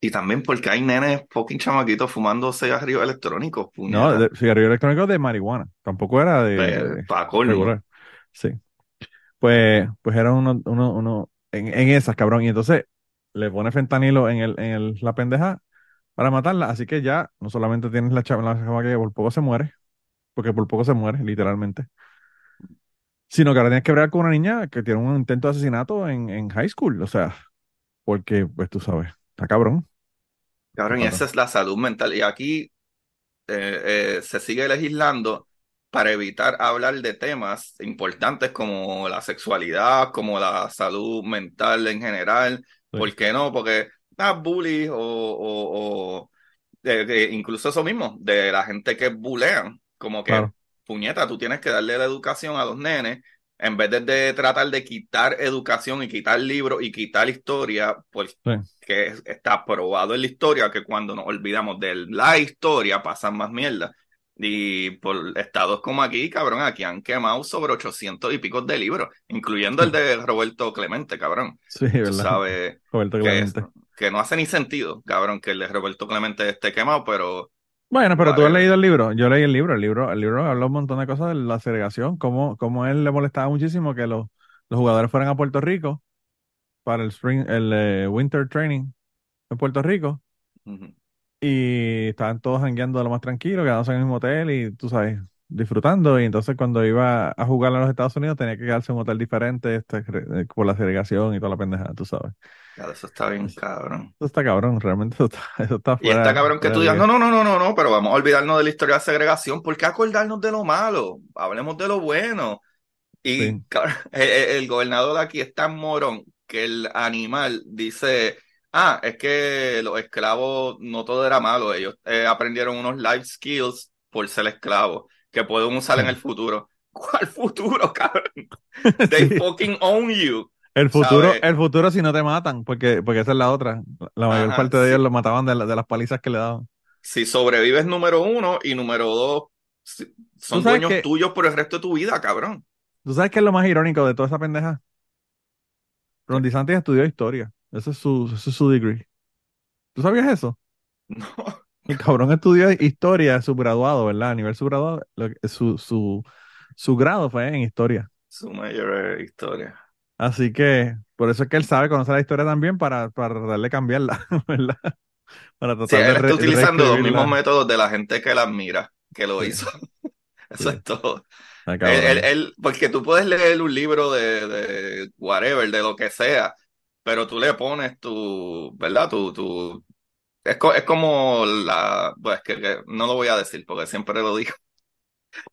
Y también porque hay nenes fucking chamaquitos fumando cigarrillos electrónicos, No, de, cigarrillo electrónico de marihuana, tampoco era de, Pues, de para colmo. regular. Sí. Pues, pues eran unos, unos, unos en, en esas, cabrón. Y entonces le pone fentanilo en, el, en el, la pendeja para matarla. Así que ya no solamente tienes la chava, la que por poco se muere, porque por poco se muere, literalmente, sino que ahora tienes que ver con una niña que tiene un intento de asesinato en, en high school. O sea, porque, pues tú sabes, está cabrón. Cabrón, y esa es la salud mental. Y aquí eh, eh, se sigue legislando para evitar hablar de temas importantes como la sexualidad, como la salud mental en general. Sí. ¿Por qué no? Porque ah, bullies o, o, o de- de- incluso eso mismo, de la gente que bulean, como que, Claro. Puñeta, tú tienes que darle la educación a los nenes. En vez de, de tratar de quitar educación y quitar libros y quitar historia, pues Sí. está probado en la historia que cuando nos olvidamos de la historia pasan más mierda. Y por estados como aquí, cabrón, aquí han quemado sobre 800 y pico de libros, incluyendo el de Roberto Clemente, cabrón. Sí, ¿verdad? sabes Roberto que, Clemente. que no hace ni sentido, cabrón, que el de Roberto Clemente esté quemado, pero Bueno, pero tú has leído el libro. Yo leí el libro. El libro, el libro habla un montón de cosas de la segregación, cómo, cómo a él le molestaba muchísimo que los, los jugadores fueran a Puerto Rico para el spring, el eh, winter training en Puerto Rico y estaban todos jangueando de lo más tranquilo, quedándose en el mismo hotel y tú sabes, disfrutando. Y entonces cuando iba a jugar a los Estados Unidos tenía que quedarse en un hotel diferente este, eh, por la segregación y toda la pendejada, tú sabes. Claro, eso está bien, cabrón. Eso está cabrón, realmente eso está, eso está Y está cabrón que tú digas, no, no, no, no, no, no, pero vamos a olvidarnos de la historia de segregación. ¿Por qué acordarnos de lo malo? Hablemos de lo bueno. Y Sí. cabrón, el, el- el gobernador de aquí es tan morón que el animal dice, ah, es que los esclavos no todo era malo, ellos eh, aprendieron unos life skills por ser esclavos que pueden usar en el futuro. ¿Cuál futuro, cabrón? They Sí. fucking own you. El futuro, ¿Sabes? el futuro si no te matan, porque, porque esa es la otra. La mayor Ajá, parte de sí. ellos lo mataban de, la- de las palizas que le daban. Si sobrevives, número uno, y número dos, si- son dueños que- tuyos por el resto de tu vida, cabrón. ¿Tú sabes qué es lo más irónico de toda esa pendeja? Ron DeSantis estudió historia. Ese es su, ese es su degree. ¿Tú sabías eso? No. El cabrón estudió historia, subgraduado, ¿verdad? A nivel subgraduado, su, su, su grado fue en historia. Su mayor historia. Así que, por eso es que él sabe conocer la historia también para, para tratar de cambiarla, ¿verdad? Para Sí, tratar de él está utilizando los mismos métodos de la gente que la admira, que lo Sí. hizo. Eso Sí. es todo. Él, él- él- porque tú puedes leer un libro de, de whatever, de lo que sea, pero tú le pones tu, ¿verdad? Tu, tu, es, co- es como la, pues que, que no lo voy a decir porque siempre lo digo.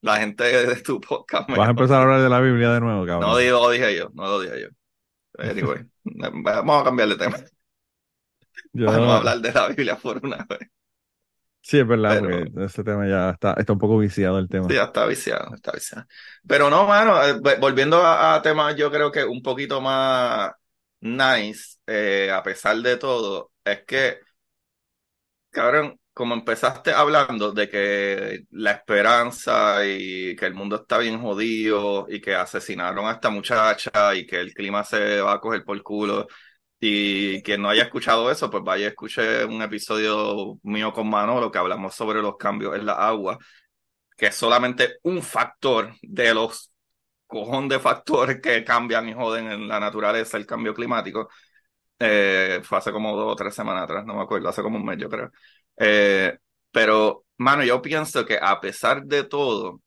La gente de tu podcast me Vas a empezar a hablar de la Biblia de nuevo, cabrón. No digo- lo dije yo, no lo dije yo. Anyway, vamos a cambiar de tema. Yo- Vamos a hablar de la Biblia por una vez. Sí, es verdad, Pero- porque ese tema ya está, está un poco viciado el tema. Sí, ya está viciado, está viciado. Pero no, mano, eh, volviendo a, a temas, yo creo que un poquito más nice, eh, a pesar de todo, es que, cabrón, como empezaste hablando de que la esperanza y que el mundo está bien jodido y que asesinaron a esta muchacha y que el clima se va a coger por culo. Y quien no haya escuchado eso, pues vaya, escuche un episodio mío con Manolo que hablamos sobre los cambios en la agua que es solamente un factor de los cojón de factores que cambian y joden en la naturaleza, el cambio climático. Eh, fue hace como dos o tres semanas atrás, no me acuerdo, hace como un mes yo creo. Eh, pero, mano, yo pienso que a pesar de todo,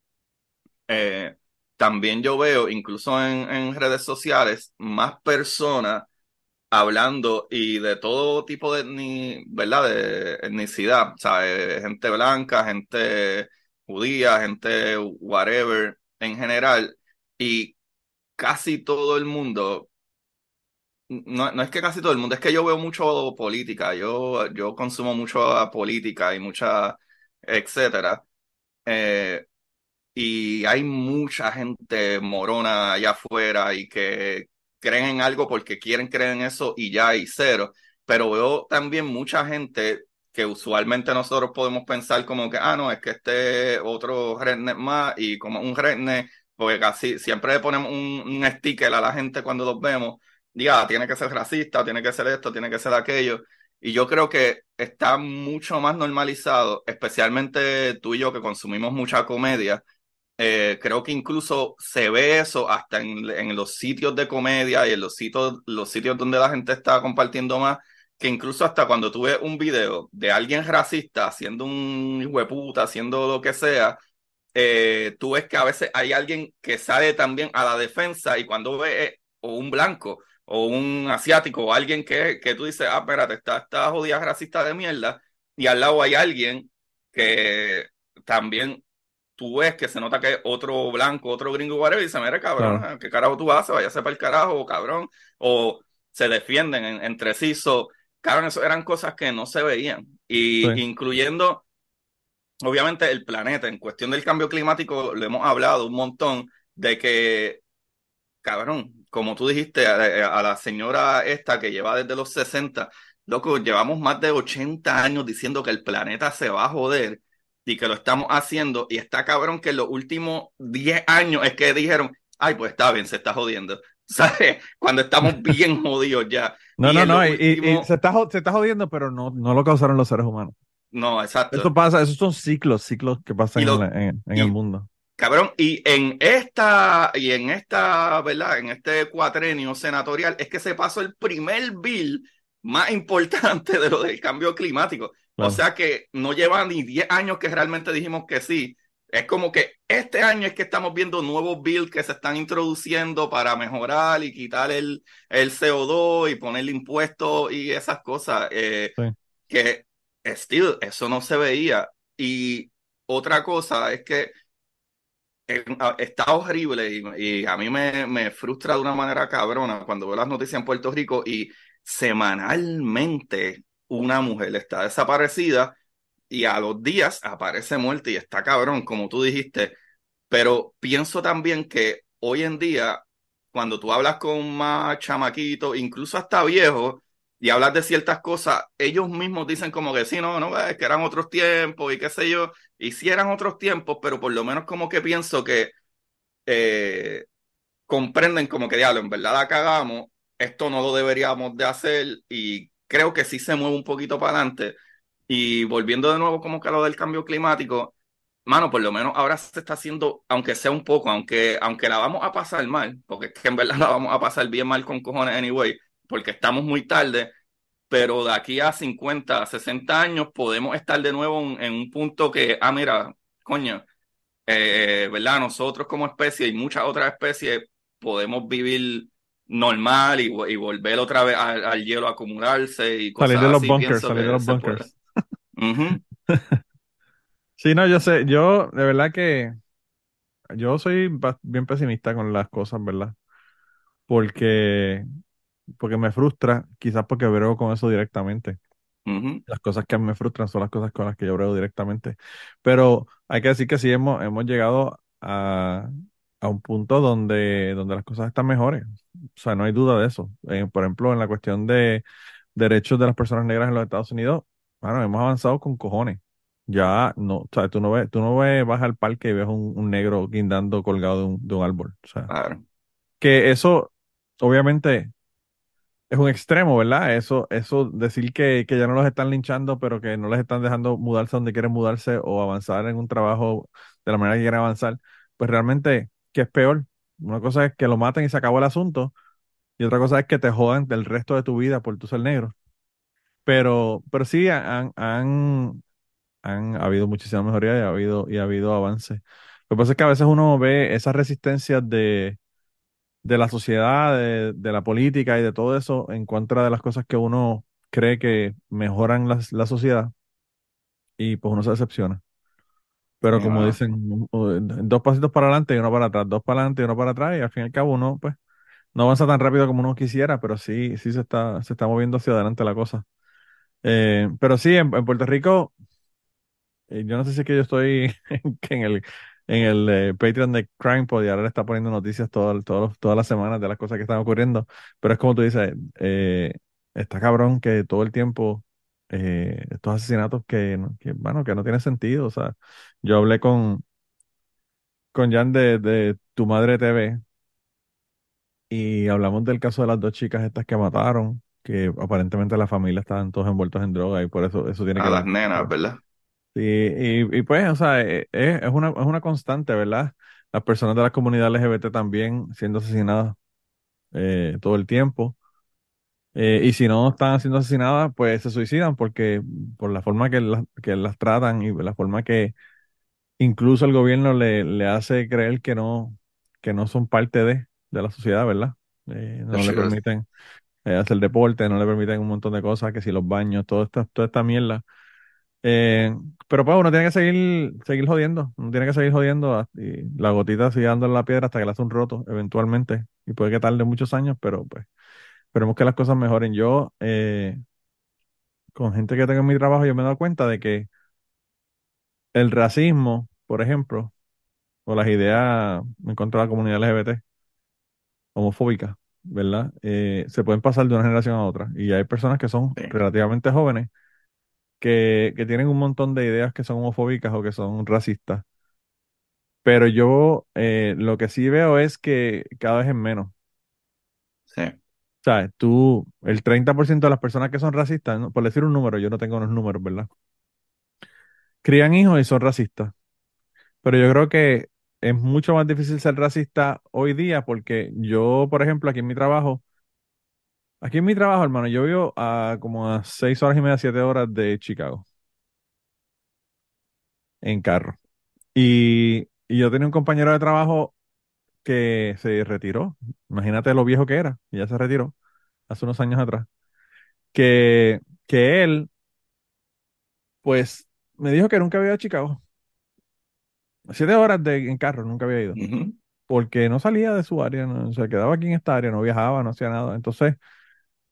eh, también yo veo, incluso en, redes sociales, más personas hablando y de todo tipo de ¿verdad? De etnicidad, gente blanca, gente judía, gente whatever en general, y casi todo el mundo, no, no es que casi todo el mundo, es que yo veo mucho política, yo, yo consumo mucho política y mucha, etcétera, eh, y hay mucha gente morona allá afuera y que creen en algo porque quieren creer en eso y ya y cero. Pero veo también mucha gente que usualmente nosotros podemos pensar como que, ah, no, es que este otro redneck más y como un redneck, porque casi siempre le ponemos un, un sticker a la gente cuando los vemos, diga, tiene que ser racista, tiene que ser esto, tiene que ser aquello. Y yo creo que está mucho más normalizado, especialmente tú y yo que consumimos mucha comedia Eh, creo que incluso se ve eso hasta en, los sitios de comedia y en los sitios, los sitios donde la gente está compartiendo más, que incluso hasta cuando tú ves un video de alguien racista haciendo un hueputa, haciendo lo que sea, eh, tú ves que a veces hay alguien que sale también a la defensa y cuando ve eh, o un blanco o un asiático o alguien que, que tú dices, ah, espérate, está, está jodida racista de mierda, y al lado hay alguien que también tú ves que se nota que otro blanco, otro gringo, whatever, y dice, mira, cabrón, ¿qué carajo tú haces? Váyase para el carajo, cabrón. O se defienden entre sí. So, cabrón, eso eran cosas que no se veían. Y incluyendo, obviamente, el planeta. En cuestión del cambio climático, lo hemos hablado un montón de que, cabrón, como tú dijiste, a, a la señora esta que lleva desde los 60, loco, llevamos más de 80 años diciendo que el planeta se va a joder y que lo estamos haciendo. Y está cabrón que en los últimos 10 años es que dijeron, ay, pues está bien, se está jodiendo. ¿Sabes? Cuando estamos bien jodidos ya. No, no, no, y, se, está, se está jodiendo, pero no, no lo causaron los seres humanos. No, exacto. Eso pasa, esos son ciclos, ciclos que pasan en, en, el mundo. Cabrón, y en esta, y en esta, ¿verdad? En este cuatrenio senatorial es que se pasó el primer bill más importante de lo del cambio climático. O sea que no lleva ni 10 años que realmente dijimos que sí. Es como que este año es que estamos viendo nuevos bills que se están introduciendo para mejorar y quitar el, el CO2 y ponerle impuestos y esas cosas. Eh, que, still, eso no se veía. Y otra cosa es que está horrible y, y a mí me, me, frustra de una manera cabrona cuando veo las noticias en Puerto Rico y semanalmente una mujer está desaparecida y a los días aparece muerta y está cabrón, como tú dijiste. Pero pienso también que hoy en día, cuando tú hablas con más chamaquitos, incluso hasta viejos, y hablas de ciertas cosas, ellos mismos dicen como que sí, no, no, es que eran otros tiempos y qué sé yo, y sí eran otros tiempos, pero por lo menos como que pienso que eh, comprenden como que diablo, en verdad la cagamos, esto no lo deberíamos de hacer y creo que sí se mueve un poquito para adelante. Y volviendo de nuevo como que a lo del cambio climático, mano, por lo menos ahora se está haciendo, aunque sea un poco, aunque, aunque la vamos a pasar mal, porque es que en verdad la vamos a pasar bien mal con cojones anyway, porque estamos muy tarde, pero de aquí a 50, 60 años podemos estar de nuevo en, un punto que, ah, mira, coño, eh, ¿verdad? Nosotros como especie y muchas otras especies podemos vivir normal y, y volver otra vez al, hielo a acumularse y cosas salir de los así, bunkers, salir de los bunkers. sí, no, yo sé, yo de verdad que yo soy bien pesimista con las cosas, ¿verdad? Porque, porque me frustra, quizás porque brego con eso directamente. Las cosas que me frustran son las cosas con las que yo brego directamente. Pero hay que decir que sí hemos, hemos llegado a, a un punto donde, donde las cosas están mejores. O sea, no hay duda de eso. Eh, por ejemplo, en la cuestión de derechos de las personas negras en los Estados Unidos, bueno, hemos avanzado con cojones. Ya no, o sea, tú no ves, tú no ves, vas al parque y ves un, negro guindando colgado de un, de un árbol. O sea, que eso, obviamente, es un extremo, ¿verdad? Eso, eso, decir que, que ya no los están linchando, pero que no les están dejando mudarse donde quieren mudarse o avanzar en un trabajo de la manera que quieren avanzar, pues realmente que es peor. Una cosa es que lo maten y se acabó el asunto, y otra cosa es que te jodan del resto de tu vida por tu ser negro. Pero, pero sí han, han, han habido muchísima mejoría y ha habido, y ha habido avance. Lo que pasa es que a veces uno ve esas resistencias de, de la sociedad, de, de, la política y de todo eso en contra de las cosas que uno cree que mejoran la, la sociedad y pues uno se decepciona. Pero como dicen, dos pasitos para adelante y uno para atrás, dos para adelante y uno para atrás, y al fin y al cabo uno, pues, no avanza tan rápido como uno quisiera, pero sí, sí se está, se está moviendo hacia adelante la cosa. Eh, pero sí, en, Puerto Rico, eh, yo no sé si es que yo estoy en el, en el eh, Patreon de CrimePod y ahora le está poniendo noticias todo, todas las semanas de las cosas que están ocurriendo, pero es como tú dices, está cabrón que todo el tiempo eh, estos asesinatos que, que, bueno, que no tienen sentido. O sea, yo hablé con, con Jan de, de Tu Madre TV y hablamos del caso de las dos chicas estas que mataron, que aparentemente la familia estaban todos envueltos en droga y por eso eso tiene A que las nenas, ¿verdad? Sí, y, y pues, o sea, eh, es, es una, es una constante, ¿verdad? Las personas de la comunidad LGBT también siendo asesinadas eh, todo el tiempo. Eh, y si no están siendo asesinadas, pues se suicidan porque por la forma que, las- que las tratan y la forma que incluso el gobierno le, le hace creer que no, que no son parte de, de la sociedad, ¿verdad? Eh, no le es. permiten eh, hacer deporte, no le permiten un montón de cosas, que si los baños, toda esta, toda esta mierda. Eh, pero pues uno tiene que seguir, seguir jodiendo, uno tiene que seguir jodiendo hasta- y la gotita sigue dándole la piedra hasta que le hace un roto, eventualmente. Y puede que tarde muchos años, pero pues esperemos que las cosas mejoren. Yo, eh, con gente que tengo en mi trabajo, yo me he dado cuenta de que el racismo, por ejemplo, o las ideas en contra de la comunidad LGBT, homofóbicas, ¿verdad? Eh, se pueden pasar de una generación a otra. Y hay personas que son relativamente jóvenes que, que tienen un montón de ideas que son homofóbicas o que son racistas. Pero yo eh, lo que sí veo es que cada vez es menos. Sí. O sea, tú, el 30% de las personas que son racistas, ¿no? por decir un número, yo no tengo unos números, ¿verdad? Crían hijos y son racistas. Pero yo creo que es mucho más difícil ser racista hoy día porque yo, por ejemplo, aquí en mi trabajo, aquí en mi trabajo, hermano, yo vivo a como a seis horas y media, siete horas de Chicago en carro. Y, y yo tenía un compañero de trabajo que se retiró. Imagínate lo viejo que era, y ya se retiró hace unos años atrás. Que, que él, pues, me dijo que nunca había ido a Chicago. Siete horas de, en carro, nunca había ido. Ujú. Porque no salía de su área, no, se quedaba aquí en esta área, no viajaba, no hacía nada. Entonces,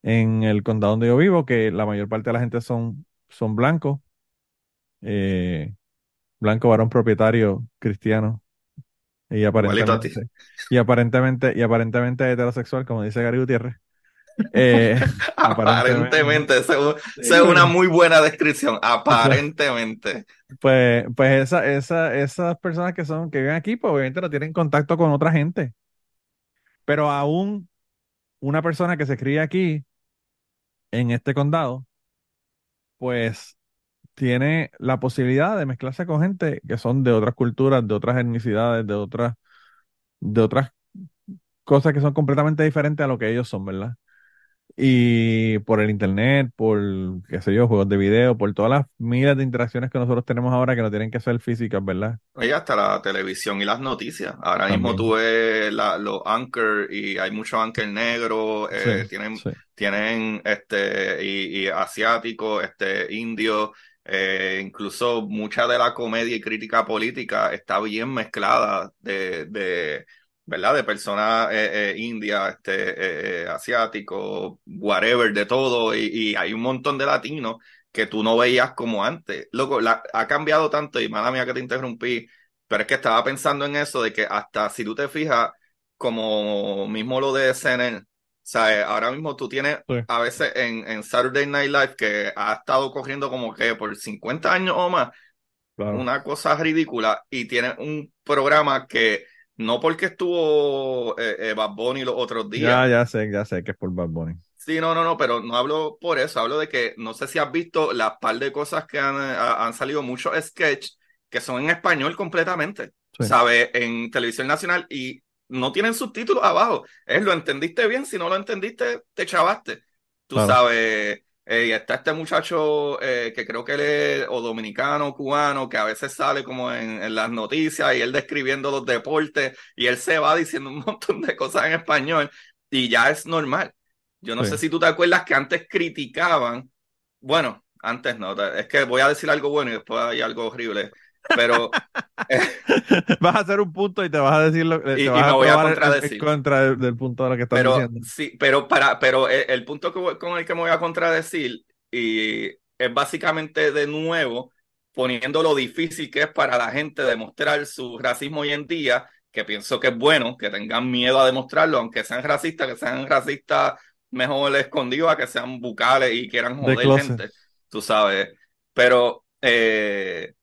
en el condado donde yo vivo, que la mayor parte de la gente son, son blancos, eh, blanco, varón propietario, cristiano, y aparentemente, y aparentemente, y aparentemente heterosexual, como dice Gary Gutiérrez. Eh, aparentemente. Esa es una muy buena descripción. Aparentemente. Pues, pues esa, esa, esas personas que son, que viven aquí, pues obviamente no tienen contacto con otra gente. Pero aún una persona que se cría aquí, en este condado, pues tiene la posibilidad de mezclarse con gente que son de otras culturas, de otras etnicidades, de otras, de otras cosas que son completamente diferentes a lo que ellos son, ¿verdad? Y por el internet, por, qué sé yo, juegos de video, por todas las miles de interacciones que nosotros tenemos ahora que no tienen que ser físicas, ¿verdad? Oye, hasta la televisión y las noticias. Ahora mismo tú ves la- los anchor y hay muchos anchor negros, eh, Sí, tienen, sí. tienen este y, y asiáticos, este indios, eh, incluso mucha de la comedia y crítica política está bien mezclada de, de ¿verdad? De personas eh, eh, indias, este, eh, eh, asiáticos, whatever, de todo, y, y hay un montón de latinos que tú no veías como antes. Loco, la- ha cambiado tanto, y mala mía que te interrumpí, pero es que estaba pensando en eso, de que hasta si tú te fijas, como mismo lo de CNN, ¿sabes? Ahora mismo tú tienes Sí. a veces en, en Saturday Night Live, que ha estado corriendo como que por 50 años o más, Claro. una cosa ridícula, y tiene un programa que no porque estuvo eh, eh, Bad Bunny los otros días, Ya, ya sé, ya sé que es por Bad Bunny. Sí, no, no, no, pero no hablo por eso, hablo de que no sé si has visto las par de cosas que han, ha- han salido muchos sketches que son en español completamente, Sí. ¿sabes? En televisión nacional y no tienen subtítulos abajo. Es lo entendiste bien, si no lo entendiste, te chavaste. Tú Claro. sabes, eh, y está este muchacho eh, que creo que él es o dominicano o cubano, que a veces sale como en, en las noticias y él describiendo los deportes y él se va diciendo un montón de cosas en español y ya es normal. Yo no Sí. sé si tú te acuerdas que antes criticaban, bueno, antes no, es que voy a decir algo bueno y después hay algo horrible, pero Vas a hacer un punto y te vas a decir lo te Y- y me voy a probar en- en contradecir. contra del, punto de lo que estás pero diciendo. sí, pero para, pero el, el punto que con el que me voy a contradecir y es básicamente de nuevo poniendo lo difícil que es para la gente demostrar su racismo hoy en día, que pienso que es bueno que tengan miedo a demostrarlo, aunque sean racistas, que sean racistas mejor escondidos a que sean bucales y quieran De joder gente, tú sabes. Pero, eh,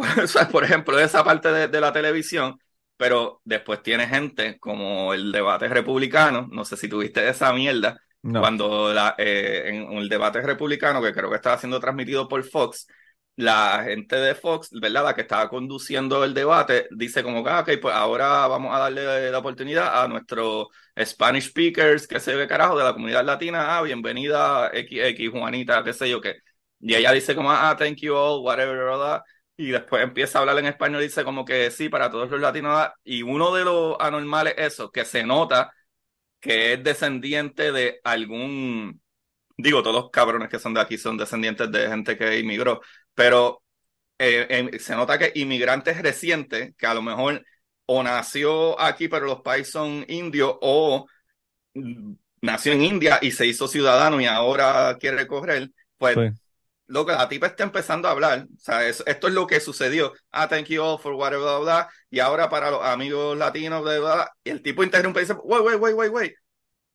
por ejemplo, esa parte de, de la televisión, pero después tiene gente como el debate republicano, no sé si tuviste esa mierda, No. cuando la, eh, en el debate republicano, que creo que estaba siendo transmitido por Fox, la gente de Fox, ¿verdad? La que estaba conduciendo el debate, dice como que, ah, ok, pues ahora vamos a darle la oportunidad a nuestros Spanish speakers, que se ve carajo, de la comunidad latina, ah, bienvenida XX, Juanita, qué sé yo qué. Y ella dice como, ah, thank you all, whatever. Y después empieza a hablar en español y dice como que sí, para todos los latinos. Y uno de los anormales, eso, que se nota que es descendiente de algún, digo, todos los cabrones que son de aquí son descendientes de gente que inmigró, pero eh, se nota que inmigrantes recientes, que a lo mejor o nació aquí, pero los países son indios, o nació en India y se hizo ciudadano y ahora quiere correr, pues que la tipa está empezando a hablar. O sea, esto es lo que sucedió. Ah, thank you all for whatever, blah, blah. Y ahora para los amigos latinos, blah, blah. Y el tipo interrumpe y dice, wait, wait, wait, wait, wait.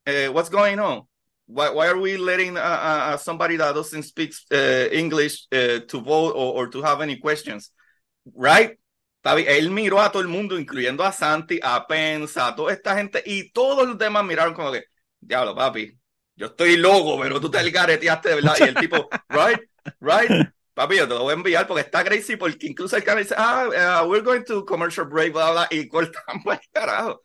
Uh, what's going on? Why, why are we letting uh, uh, somebody that doesn't speak English to vote or, or, to have any questions? Right? Él miró a todo el mundo, incluyendo a Santi, a Pensa, a toda esta gente, y todos los demás miraron como que, diablo, papi, yo estoy loco, pero tú te algareteaste de verdad. Y el tipo, right? Right? Papi, yo te lo voy a enviar porque está crazy, porque incluso el canal dice, ah, uh, we're going to commercial break, bla, bla, y cortan pues carajo.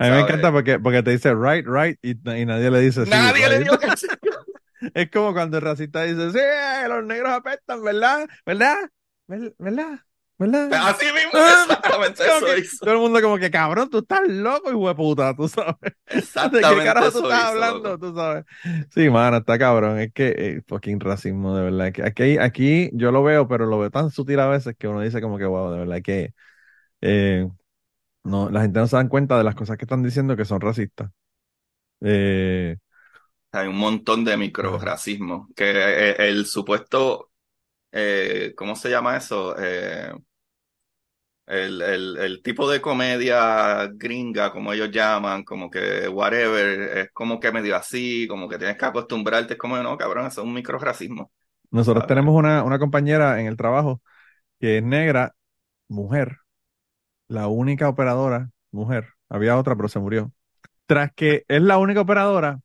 A mí me encanta porque, porque te dice right, right, y, y nadie le dice sí. Nadie le dijo que sí. Es como cuando el racista dice, sí, los negros apestan, ¿verdad? ¿Verdad? ¿Verdad? ¿Verdad? Así mismo, exactamente eso hizo. Todo el mundo como que, cabrón, tú estás loco, hijo de puta, tú sabes. Exactamente ¿De qué carajo tú estás hizo, hablando, loco. tú sabes? Sí, mano, está cabrón. Es que, eh, fucking racismo, de verdad. Que aquí, aquí yo lo veo, pero lo veo tan sutil a veces que uno dice como que, wow, de verdad que eh, no, la gente no se dan cuenta de las cosas que están diciendo que son racistas. Eh, Hay un montón de microracismo. Que el, supuesto, eh, ¿cómo se llama eso? Eh, el, el, el tipo de comedia gringa, como ellos llaman, como que whatever, es como que medio así, como que tienes que acostumbrarte, es como, no, cabrón, eso es un microracismo. nosotros ¿sabes? tenemos una, una compañera en el trabajo que es negra, mujer, la única operadora, mujer. Había otra, pero se murió. Tras que es la única operadora,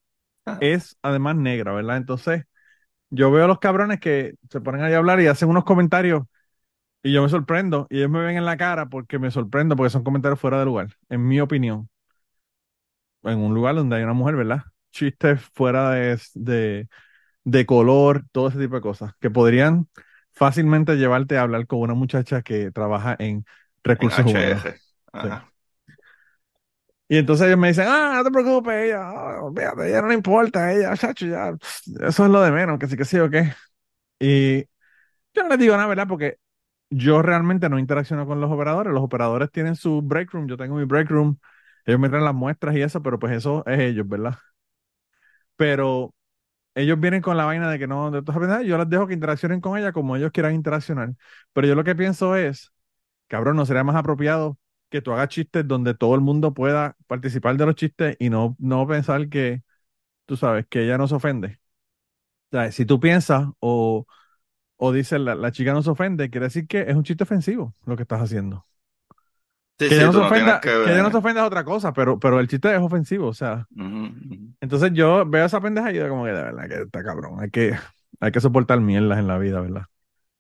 Ajá. es además negra, ¿verdad? Entonces, yo veo a los cabrones que se ponen ahí a hablar y hacen unos comentarios y yo me sorprendo y ellos me ven en la cara porque me sorprendo porque son comentarios fuera de lugar, en mi opinión. En un lugar donde hay una mujer, ¿verdad? Chistes fuera de, de, de color, todo ese tipo de cosas, que podrían fácilmente llevarte a hablar con una muchacha que trabaja en En recursos humanos. Y entonces ellos me dicen, ah, no te preocupes, ella, ah, olvídate, ella no le importa, ella, chacho, ya, eso es lo de menos, que sí, que sí o qué. Y yo no les digo nada, ¿verdad? Porque yo realmente no interacciono con los operadores. Los operadores tienen su break room, yo tengo mi break room, ellos me traen las muestras y eso, pero pues eso es ellos, ¿verdad? Pero ellos vienen con la vaina de que no, de todas yo les dejo que interaccionen con ella como ellos quieran interaccionar. Pero yo lo que pienso es, cabrón, ¿no sería más apropiado que tú hagas chistes donde todo el mundo pueda participar de los chistes y no, no pensar que, tú sabes, que ella no se ofende? O sea, si tú piensas o, o dices la, la chica no se ofende, quiere decir que es un chiste ofensivo lo que estás haciendo. Sí, Que sí, ella no se no ofenda, que que ella no ver. se ofenda es otra cosa, pero, pero el chiste es ofensivo, o sea. Entonces yo veo esa pendeja y digo como que de verdad que está cabrón. Hay que, hay que soportar mierdas en la vida, ¿verdad?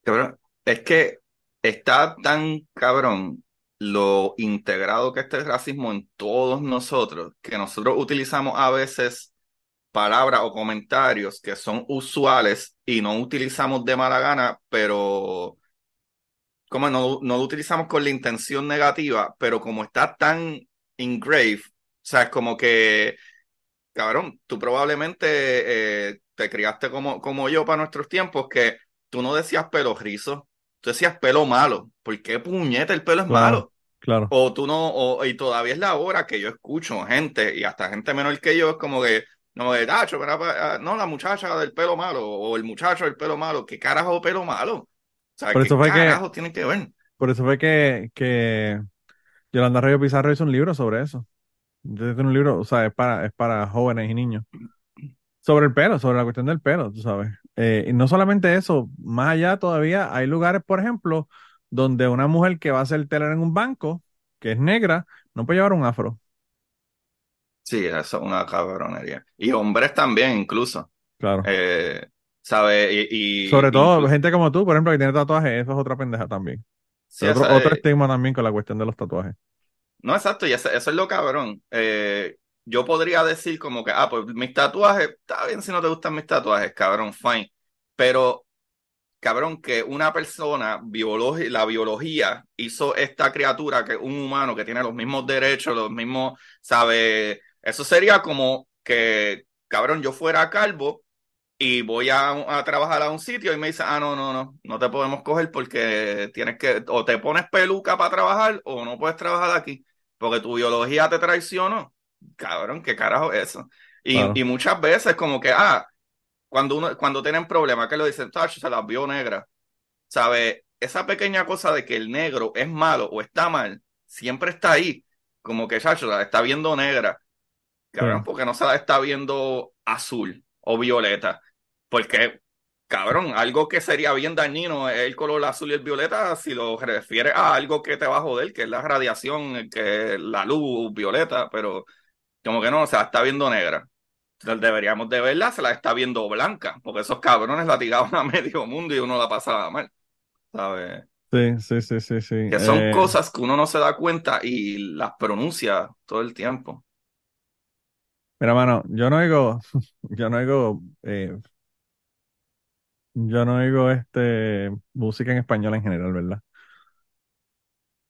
Cabrón, es que está tan cabrón lo integrado que está el racismo en todos nosotros, que nosotros utilizamos a veces palabras o comentarios que son usuales y no utilizamos de mala gana, pero como no, no lo utilizamos con la intención negativa, pero como está tan engraved, o sea, es como que, cabrón, tú probablemente eh, te criaste como, como yo para nuestros tiempos, que tú no decías pelo rizo, tú decías pelo malo. ¿Por qué puñeta el pelo es malo? Claro. O tú no, o, y todavía es la hora que yo escucho gente, y hasta gente menor que yo, es como que, no, de tacho, pa- ah, no, la muchacha del pelo malo, o el muchacho del pelo malo, ¿qué carajo pelo malo? O sea, Por ¿qué eso fue que- carajo tiene que ver? Por eso fue que, que Yolanda Rayo Pizarro hizo un libro sobre eso. Entonces, tiene un libro, o sea, es para, es para jóvenes y niños. Sobre el pelo, sobre la cuestión del pelo, tú sabes. Eh, y no solamente eso, más allá todavía hay lugares, por ejemplo, donde una mujer que va a hacer telar en un banco, que es negra, no puede llevar un afro. Sí, eso es una cabronería. Y hombres también, incluso. Claro. Eh, ¿sabes? Y, y- Sobre todo gente como tú, por ejemplo, que tiene tatuajes, eso es otra pendeja también. sí, otro, esa- otro estigma también con la cuestión de los tatuajes. No, exacto, y eso, eso es lo cabrón. Eh, yo podría decir como que, ah, pues mis tatuajes, está bien si no te gustan mis tatuajes, cabrón, fine. Pero, cabrón, que una persona, biologi- la biología hizo esta criatura, que es un humano que tiene los mismos derechos, los mismos, ¿sabe? Eso sería como que, cabrón, yo fuera calvo y voy a, a trabajar a un sitio y me dice, ah, no, no, no, no te podemos coger porque tienes que, o te pones peluca para trabajar o no puedes trabajar aquí porque tu biología te traicionó. Cabrón, ¿qué carajo es eso? Y, Claro. y muchas veces como que, ah, cuando uno, cuando tienen problemas, que lo dicen, Tacho, se las vio negra. ¿Sabe? Esa pequeña cosa de que el negro es malo o está mal, siempre está ahí. Como que, chacho, la está viendo negra. Cabrón, Sí. porque no se la está viendo azul o violeta. Porque, cabrón, algo que sería bien dañino es el color azul y el violeta si lo refieres a algo que te va a joder, que es la radiación, que es la luz violeta, pero como que no, se la está viendo negra. Deberíamos de verla, se la está viendo blanca, porque esos cabrones latigaban a medio mundo y uno la pasaba mal, ¿sabes? Sí, sí, sí, sí, sí. Que son Eh, cosas que uno no se da cuenta y las pronuncia todo el tiempo. Mira, mano, yo no oigo, yo no oigo, eh, yo no oigo este música en español en general, ¿verdad?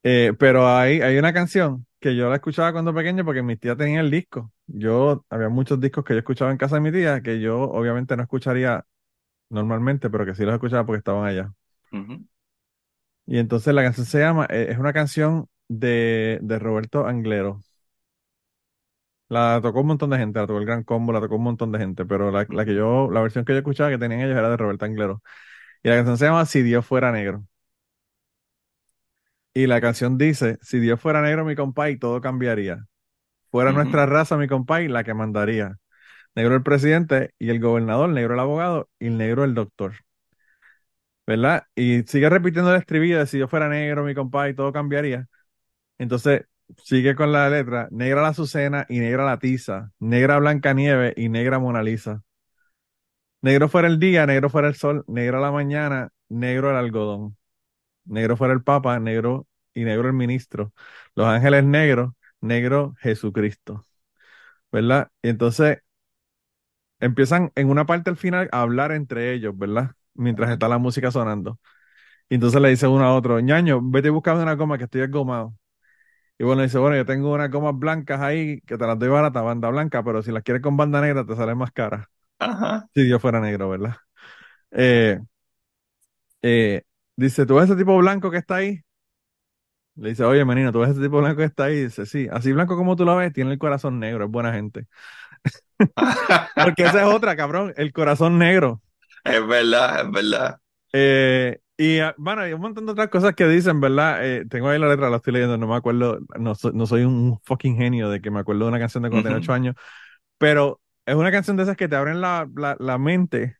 Eh, pero hay, hay una canción que yo la escuchaba cuando pequeño porque mi tía tenía el disco. Yo, había muchos discos que yo escuchaba en casa de mi tía que yo obviamente no escucharía normalmente, pero que sí los escuchaba porque estaban allá. Y entonces la canción se llama, eh, es una canción de, de Roberto Anglero. La tocó un montón de gente, la tocó el Gran Combo, la tocó un montón de gente, pero la, la que yo, la versión que yo escuchaba que tenían ellos era de Roberto Anglero. Y la canción se llama Si Dios fuera negro. Y la canción dice, si Dios fuera negro, mi compay, todo cambiaría. Fuera nuestra raza, mi compay, la que mandaría. Negro el presidente y el gobernador, negro el abogado y el negro el doctor. ¿Verdad? Y sigue repitiendo el estribillo de si yo fuera negro, mi compay, todo cambiaría. Entonces, sigue con la letra, negra la Azucena y negra la Tiza, negra Blanca Nieve y negra Mona Lisa. Negro fuera el día, negro fuera el sol, negra la mañana, negro el algodón. Negro fuera el Papa, negro y negro el ministro. Los ángeles negros, negro Jesucristo. ¿Verdad? Y entonces empiezan en una parte al final a hablar entre ellos, ¿verdad? Mientras está la música sonando. Y entonces le dice uno a otro, ñaño, vete buscando una goma que estoy engomado. Y bueno, dice, bueno, yo tengo unas gomas blancas ahí que te las doy barata, banda blanca, pero si las quieres con banda negra te sale más cara. Ajá. Si yo fuera negro, ¿verdad? Eh, eh, dice, ¿tú ves ese tipo blanco que está ahí? Le dice, oye, menino, ¿tú ves ese tipo blanco que está ahí? Dice, sí, así blanco como tú lo ves, tiene el corazón negro, es buena gente. Porque esa es otra, cabrón, el corazón negro. Es verdad, es verdad. Eh, y ah, bueno, hay un montón de otras cosas que dicen, ¿verdad? Eh, tengo ahí la letra, la estoy leyendo, no me acuerdo, no, so- no soy un fucking genio de que me acuerdo de una canción de cuando tenía ocho años, pero es una canción de esas que te abren la, la, la mente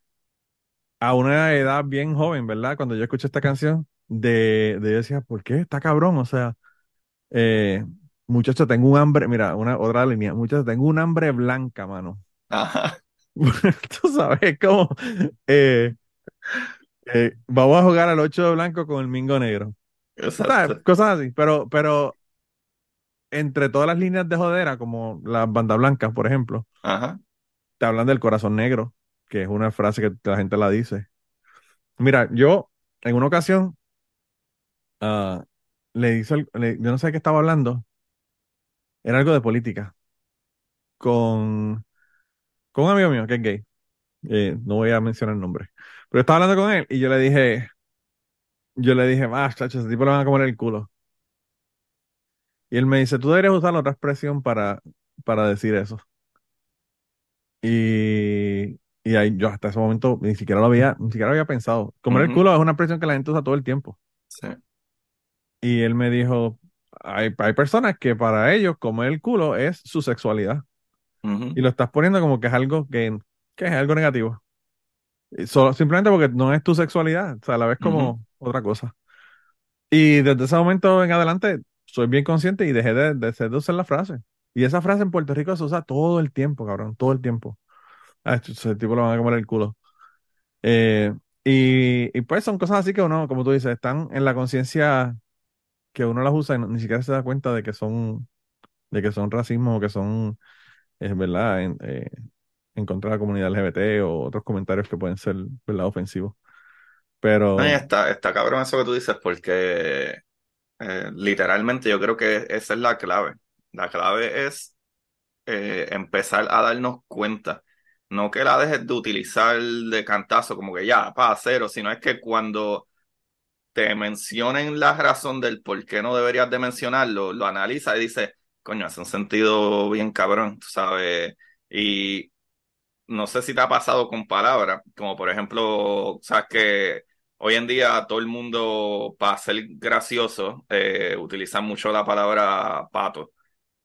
a una edad bien joven, ¿verdad? Cuando yo escuché esta canción, de, de yo decía, ¿por qué? Está cabrón, o sea, eh, muchacho, tengo un hambre, mira, una otra línea, muchacho, tengo un hambre blanca, mano. Ajá. Tú sabes, como, eh, eh, vamos a jugar al 8 de blanco con el mingo negro. Exacto. Cosas así, pero, pero entre todas las líneas de jodera, como las bandas blancas, por ejemplo, Ajá. te hablan del corazón negro, que es una frase que la gente la dice. Mira, yo en una ocasión ah, le hice, yo no sé de qué estaba hablando, era algo de política, con, con un amigo mío que es gay, Eh, no voy a mencionar el nombre, pero estaba hablando con él y yo le dije, yo le dije, ah, chacho, ese tipo le van a comer el culo. Y él me dice, tú deberías usar otra expresión para, para decir eso. Y, y ahí yo hasta ese momento ni siquiera lo había, ni siquiera lo había pensado. Comer el culo es una expresión que la gente usa todo el tiempo. Sí. Y él me dijo, hay, hay personas que para ellos comer el culo es su sexualidad. Y lo estás poniendo como que es algo que, que es algo negativo. Solo, simplemente porque no es tu sexualidad, o sea, la ves como otra cosa. Y desde ese momento en adelante soy bien consciente y dejé de, de, de usar la frase. Y esa frase en Puerto Rico se usa todo el tiempo, cabrón, todo el tiempo. Ah, ese tipo lo van a comer el culo. Eh, y, y pues son cosas así que uno, como tú dices, están en la conciencia que uno las usa y ni siquiera se da cuenta de que son, de que son racismo o que son, es verdad, en, eh, en contra de la comunidad LGBT o otros comentarios que pueden ser, verdad, ofensivos. Pero, está, está cabrón eso que tú dices, porque eh, literalmente yo creo que esa es la clave. La clave es empezar a darnos cuenta. No que la dejes de utilizar de cantazo, como que ya, pa, cero, sino es que cuando te mencionen la razón del por qué no deberías de mencionarlo, lo analiza y dice, coño, hace un sentido bien cabrón, tú sabes. Y no sé si te ha pasado con palabras, como por ejemplo, sabes que hoy en día todo el mundo, para ser gracioso, eh, utiliza mucho la palabra pato.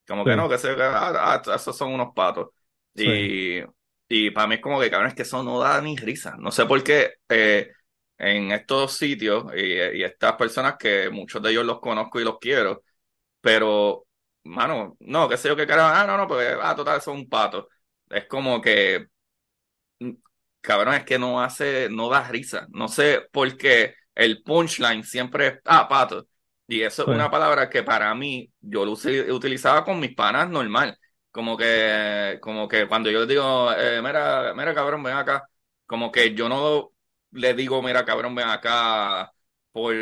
Como que no, que se, ah, ah, esos son unos patos. Sí. Y, y para mí es como que, cabrón, es que eso no da ni risa. No sé por qué eh, en estos sitios y, y estas personas que muchos de ellos los conozco y los quiero, pero, mano, no, qué sé yo qué carajo, ah, no, no, porque, ah, total, son un pato. Es como que, mm, cabrón, es que no hace, no da risa. No sé por qué el punchline siempre es, ah, pato. Y eso Sí. es una palabra que para mí, yo lo utilizaba con mis panas normal. Como que, como que cuando yo les digo, eh, mira, mira, cabrón, ven acá. Como que yo no le digo, mira, cabrón, ven acá por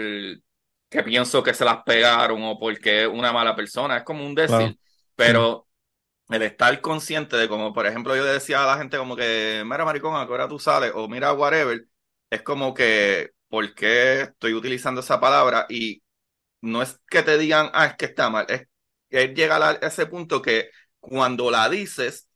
que pienso que se las pegaron o porque es una mala persona. Es como un Claro. decir. Pero el estar consciente de como, por ejemplo, yo le decía a la gente como que, mira, maricón, ¿a qué hora tú sales? O mira, whatever. Es como que, ¿por qué estoy utilizando esa palabra? Y no es que te digan, ah, es que está mal. Es, es llegar a ese punto que cuando la dices,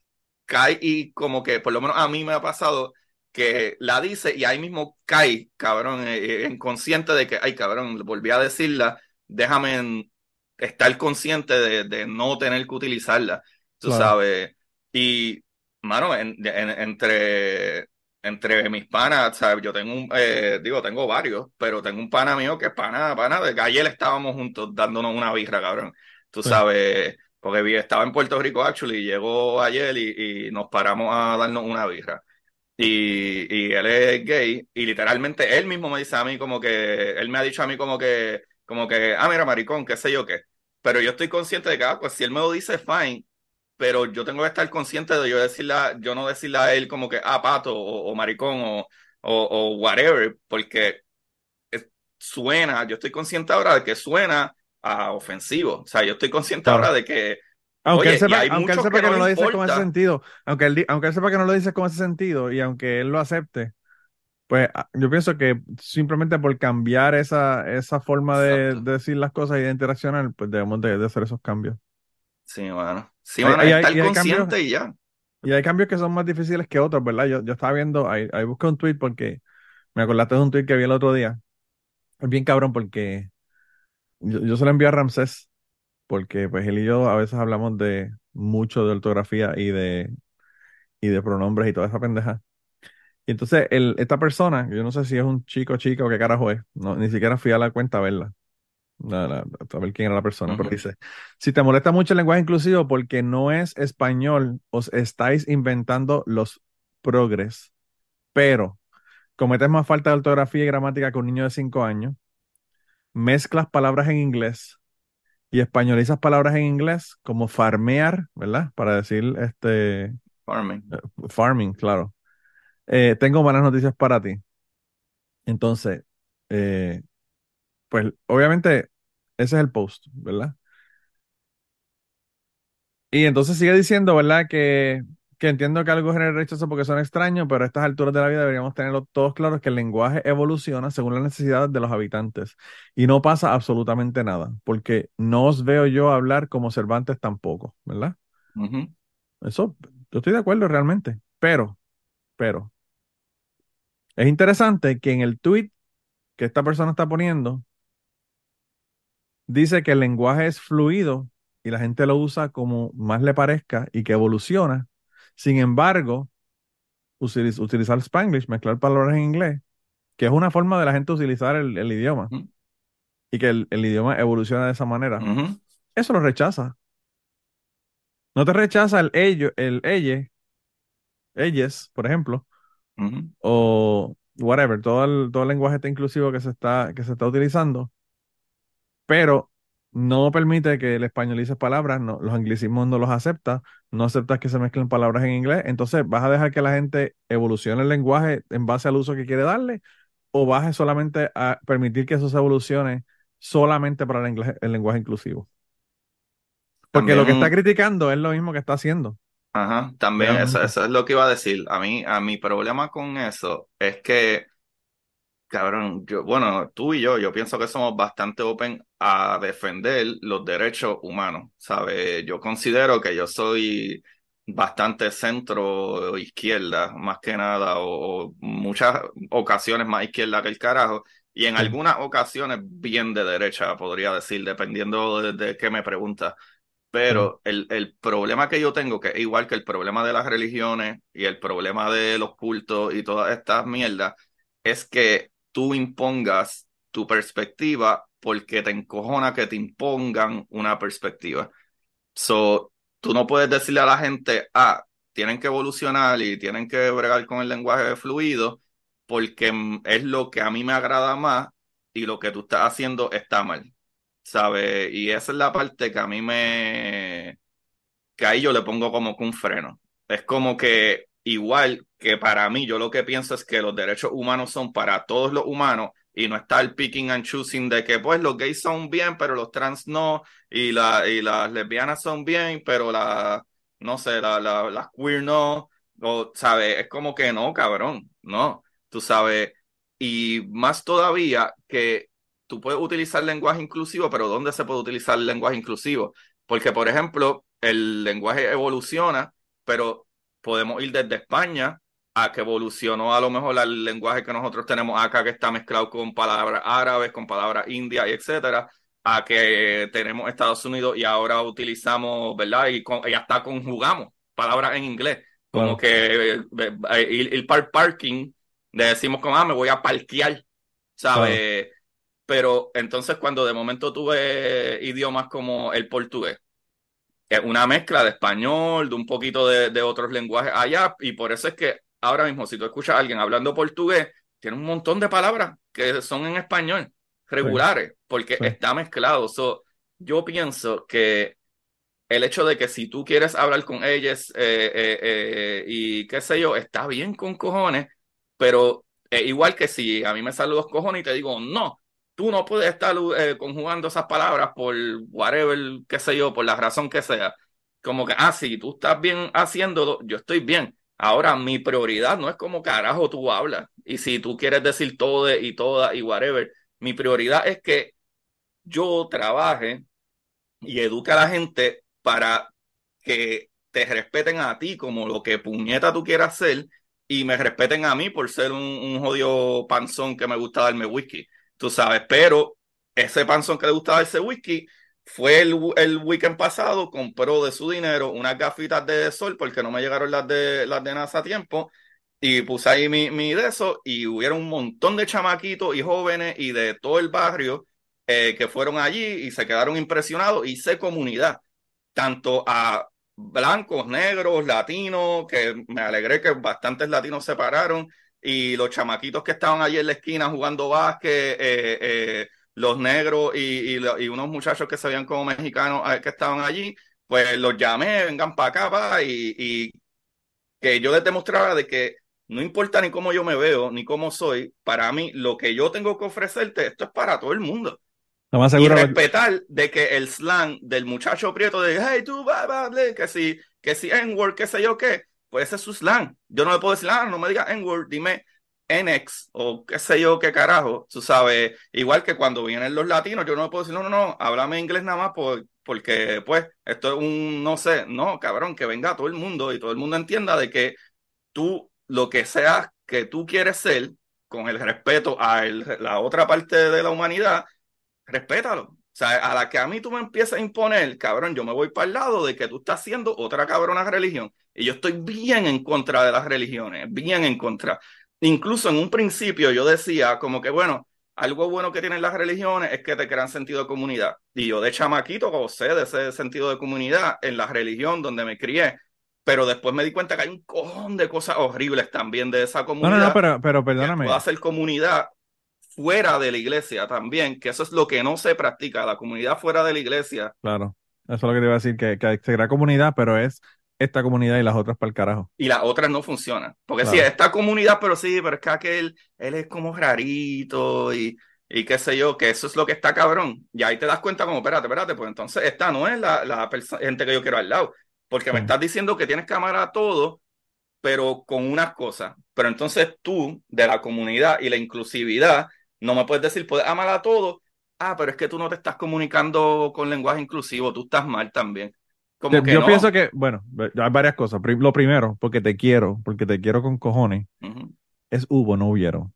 cae y como que, por lo menos a mí me ha pasado que la dice y ahí mismo cae, cabrón, eh, inconsciente de que, ay, cabrón, volví a decirla, déjame en- estar consciente de, de no tener que utilizarla, tú Claro. sabes. Y, mano, en- en- entre, entre mis panas, ¿sabes? Yo tengo un, eh, digo, tengo varios, pero tengo un pana mío que es pana, pana, de que ayer estábamos juntos dándonos una birra, cabrón. Tú Sí. sabes, porque estaba en Puerto Rico, actually, y llegó ayer y, y nos paramos a darnos una birra. Y, y él es gay, y literalmente él mismo me dice a mí como que, él me ha dicho a mí como que, como que, ah, mira, maricón, qué sé yo qué. Pero yo estoy consciente de que, ah, pues si él me lo dice, fine, pero yo tengo que estar consciente de yo decirle, a- yo no decirle a él como que, ah, pato, o, o maricón, o, o, o whatever, porque suena, yo estoy consciente ahora de que suena a ofensivo. O sea, yo estoy consciente Claro. ahora de que, Aunque Oye, él sepa, aunque él sepa que que no lo le dices con ese sentido, aunque él, aunque él sepa que no lo dices con ese sentido y aunque él lo acepte, pues ah, yo pienso que simplemente por cambiar esa, esa forma de, decir las cosas y de interaccionar, pues debemos de, de hacer esos cambios. sí, mano. Sí, Hay- mano, hay- estar y consciente cambios- y ya. Y hay cambios que son más difíciles que otros, ¿verdad? Yo, yo estaba viendo, ahí, ahí busqué un tweet porque me acordaste de un tweet que vi el otro día. Es bien cabrón porque yo, yo se lo envié a Ramsés porque pues él y yo a veces hablamos de mucho de ortografía y de, y de pronombres y toda esa pendeja. Y entonces el, esta persona, yo no sé si es un chico, chica o qué carajo es, no, ni siquiera fui a la cuenta a verla, la- la- a ver quién era la persona, pero Ujú. dice, si te molesta mucho el lenguaje inclusivo porque no es español, os estáis inventando los progres, pero cometes más falta de ortografía y gramática que un niño de 5 años, mezclas palabras en inglés y españolizas palabras en inglés como farmear, ¿verdad? Para decir este Farming. farming, claro. Eh, tengo malas noticias para ti. Entonces, eh, pues obviamente ese es el post, ¿verdad? Y entonces sigue diciendo, ¿verdad? Que, que entiendo que algo genera rechazo porque son extraños, pero a estas alturas de la vida deberíamos tenerlo todos claros que el lenguaje evoluciona según las necesidades de los habitantes y no pasa absolutamente nada, porque no os veo yo hablar como Cervantes tampoco, ¿verdad? Eso, yo estoy de acuerdo realmente, pero, pero, es interesante que en el tweet que esta persona está poniendo, dice que el lenguaje es fluido y la gente lo usa como más le parezca y que evoluciona. Sin embargo, utiliz- utilizar Spanglish, mezclar palabras en inglés, que es una forma de la gente utilizar el, el idioma y que el, el idioma evoluciona de esa manera, eso lo rechaza. No te rechaza el ello, el elle, elles, por ejemplo, o whatever, todo el, todo el lenguaje este inclusivo que se está, que se está utilizando, pero no permite que el españolices palabras, no, los anglicismos no los acepta, no aceptas que se mezclen palabras en inglés, entonces vas a dejar que la gente evolucione el lenguaje en base al uso que quiere darle, o vas a solamente a permitir que eso se evolucione solamente para el, inglés- el lenguaje inclusivo. Porque lo que está criticando es lo mismo que está haciendo. Ajá, también eso, eso es lo que iba a decir. A mí, a mi problema con eso es que, cabrón, yo, bueno, tú y yo, yo pienso que somos bastante open a defender los derechos humanos, ¿sabes? Yo considero que yo soy bastante centro izquierda, más que nada, o, o muchas ocasiones más izquierda que el carajo, y en algunas ocasiones bien de derecha, podría decir, dependiendo de, de qué me preguntas. Pero el, el problema que yo tengo, que es igual que el problema de las religiones y el problema de los cultos y todas estas mierdas, es que tú impongas tu perspectiva porque te encojona que te impongan una perspectiva. So, tú no puedes decirle a la gente, ah, tienen que evolucionar y tienen que bregar con el lenguaje fluido porque es lo que a mí me agrada más y lo que tú estás haciendo está mal. ¿Sabes? Y esa es la parte que a mí me... que ahí yo le pongo como que un freno. Es como que igual que para mí, yo lo que pienso es que los derechos humanos son para todos los humanos y no está el picking and choosing de que pues los gays son bien, pero los trans no, y, la, y las lesbianas son bien, pero la, no sé, la, la, las queer no, o, ¿sabes? Es como que no, cabrón, no, tú sabes, y más todavía que tú puedes utilizar lenguaje inclusivo, pero ¿dónde se puede utilizar el lenguaje inclusivo? Porque, por ejemplo, el lenguaje evoluciona, pero podemos ir desde España a que evolucionó a lo mejor el lenguaje que nosotros tenemos acá, que está mezclado con palabras árabes, con palabras indias, y etcétera, a que tenemos Estados Unidos y ahora utilizamos, ¿verdad? Y, con, y hasta conjugamos palabras en inglés, como que para el parking, le decimos como, ah, me voy a parquear, ¿sabes? Pero entonces cuando de momento tuve idiomas como el portugués, es una mezcla de español, de un poquito de, de otros lenguajes allá, y por eso es que ahora mismo si tú escuchas a alguien hablando portugués, tiene un montón de palabras que son en español, regulares, porque Sí. está mezclado. So, yo pienso que el hecho de que si tú quieres hablar con ellas eh, eh, eh, y qué sé yo, está bien con cojones, pero igual que si a mí me salen los cojones y te digo, no, tú no puedes estar eh, conjugando esas palabras por whatever, qué sé yo, por la razón que sea. Como que, ah, si tú estás bien haciéndolo, yo estoy bien. Ahora, mi prioridad no es como carajo tú hablas. Y si tú quieres decir todo y toda y whatever, mi prioridad es que yo trabaje y eduque a la gente para que te respeten a ti como lo que puñeta tú quieras ser y me respeten a mí por ser un, un jodido panzón que me gusta darme whisky, tú sabes, pero ese panzón que le gusta darse whisky fue el, el weekend pasado, compró de su dinero unas gafitas de sol porque no me llegaron las de, las de NASA a tiempo y puse ahí mi, mi de eso y hubieron un montón de chamaquitos y jóvenes y de todo el barrio eh, que fueron allí y se quedaron impresionados. Hice comunidad, tanto a blancos, negros, latinos, que me alegré que bastantes latinos se pararon, y los chamaquitos que estaban allí en la esquina jugando básquet, eh, eh, los negros y, y, unos muchachos que se veían como mexicanos eh, que estaban allí, pues los llamé, vengan para acá, pa, y, y que yo les demostrara de que no importa ni cómo yo me veo, ni cómo soy, para mí lo que yo tengo que ofrecerte, esto es para todo el mundo. Lo más Y respetar de que el slang del muchacho prieto de, hey, tú, va, va, ble", que si, que si N-word, qué sé yo qué, pues ese es su slang. Yo no le puedo decir, ah, no me digas N-word, dime NX o qué sé yo qué carajo, tú sabes. Igual que cuando vienen los latinos, yo no puedo decir, no, no, no, háblame inglés nada más por, porque, pues, esto es un, no sé, no, cabrón, que venga todo el mundo y todo el mundo entienda de que tú, lo que sea que tú quieres ser, con el respeto a el- la otra parte de la humanidad, respétalo. O sea, a la que a mí tú me empiezas a imponer, cabrón, yo me voy para el lado de que tú estás haciendo otra cabrona religión. Y yo estoy bien en contra de las religiones, bien en contra. Incluso en un principio yo decía como que, bueno, algo bueno que tienen las religiones es que te crean sentido de comunidad. Y yo de chamaquito gocé de ese sentido de comunidad en la religión donde me crié. pero después me di cuenta que hay un cojón de cosas horribles también de esa No, comunidad. no, no, pero, pero que perdóname. pueda hacer comunidad fuera de la iglesia también, que eso es lo que no se practica, la comunidad fuera de la iglesia. Claro, eso es lo que te iba a decir, que, que se crea comunidad, pero es esta comunidad y las otras para el carajo. Y las otras no funcionan. Porque sí, Claro. esta comunidad, pero sí, pero es que aquel, él es como rarito y, y qué sé yo, que eso es lo que está cabrón. Y ahí te das cuenta como, espérate, espérate, pues entonces esta no es la, la gente que yo quiero al lado. Porque me Sí. estás diciendo que tienes que amar a todos, pero con unas cosas. Pero entonces tú, de la comunidad y la inclusividad, no me puedes decir, puedes amar a todos. Ah, pero es que tú no te estás comunicando con lenguaje inclusivo, tú estás mal también. Como Yo, que yo no. pienso que, bueno, hay varias cosas. Lo primero, porque te quiero, porque te quiero con cojones, es hubo, no hubieron.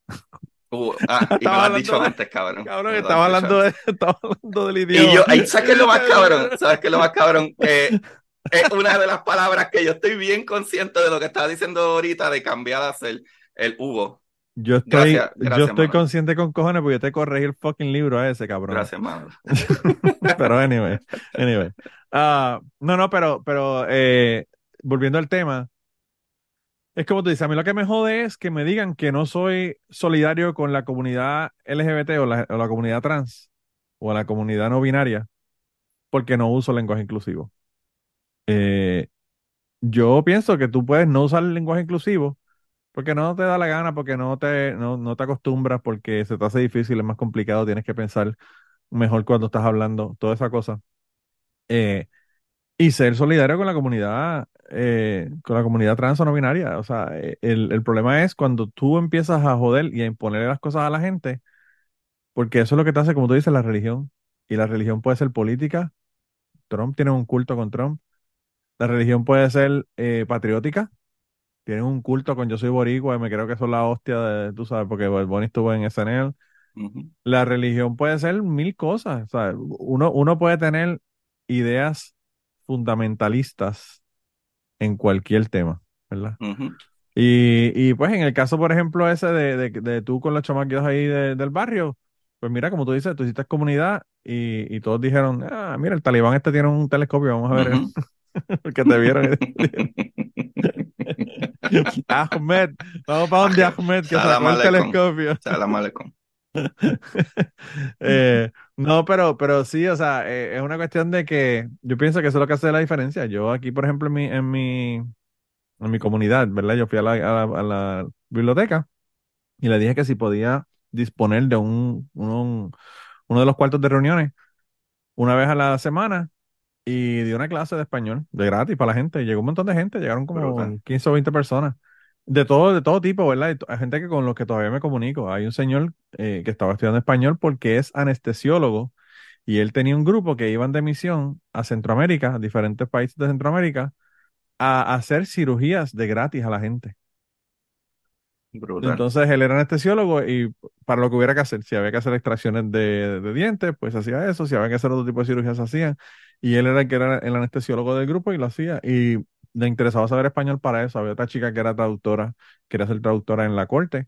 Uh, ah, y me lo has dicho de- antes, cabrón. Cabrón, Me estaba hablando, de, estaba hablando del idioma. Y yo, ahí, ¿sabes qué es lo más cabrón? ¿Sabes qué es lo más cabrón? Es una de las palabras que yo estoy bien consciente de lo que estaba diciendo ahorita de cambiar a hacer el Hugo. Yo estoy, Gracias, gracias, yo estoy mano. consciente con cojones porque yo te corregí el fucking libro a ese, cabrón. Gracias, mano. pero anyway, anyway. Ah, no, no, pero, pero eh, volviendo al tema, es como tú dices, a mí lo que me jode es que me digan que no soy solidario con la comunidad LGBT o la, o la comunidad trans o la comunidad no binaria porque no uso lenguaje inclusivo. Eh, yo pienso que tú puedes no usar el lenguaje inclusivo porque no te da la gana, porque no te, no, no te acostumbras, porque se te hace difícil, es más complicado, tienes que pensar mejor cuando estás hablando, toda esa cosa. Eh, y ser solidario con la comunidad, eh, con la comunidad trans o no binaria. O sea, eh, el, el problema es cuando tú empiezas a joder y a imponer las cosas a la gente, porque eso es lo que te hace, como tú dices, la religión. Y la religión puede ser política. Trump tiene un culto con Trump. La religión puede ser patriótica. Tienen un culto con yo soy boricua y me creo que son la hostia de, tú sabes, porque Bunny estuvo en SNL. Ujú. La religión puede ser mil cosas. Uno, uno puede tener ideas fundamentalistas en cualquier tema, ¿verdad? Y, y pues en el caso, por ejemplo, ese de, de, de tú con los chamaquitos ahí de- del barrio, pues mira, como tú dices, tú hiciste comunidad y, y todos dijeron, ah, mira, el talibán este tiene un telescopio, vamos a ver, Ujú. porque te vieron. Ahmed, vamos para donde Ahmed, que sacó el telescopio. Salam aleikum. Eh, no, pero, pero sí, o sea, eh, es una cuestión de que yo pienso que eso es lo que hace la diferencia. Yo aquí, por ejemplo, en mi, en mi, en mi comunidad, ¿verdad? Yo fui a la, a la- a la biblioteca y le dije que si podía disponer de un, un- uno de los cuartos de reuniones una vez a la semana y di una clase de español de gratis para la gente. Llegó un montón de gente, llegaron como Brutal. 15 o 20 personas. De todo, de todo tipo, ¿verdad? Hay gente que con los que todavía me comunico. Hay un señor eh, que estaba estudiando español porque es anestesiólogo y él tenía un grupo que iban de misión a Centroamérica, a diferentes países de Centroamérica, a hacer cirugías de gratis a la gente. Brutal. Entonces él era anestesiólogo y para lo que hubiera que hacer, si había que hacer extracciones de, de dientes, pues hacía eso, si había que hacer otro tipo de cirugías, hacían. Y él era el que era el anestesiólogo del grupo y lo hacía. Y le interesaba saber español para eso. Había otra chica que era traductora, quería ser traductora en la corte.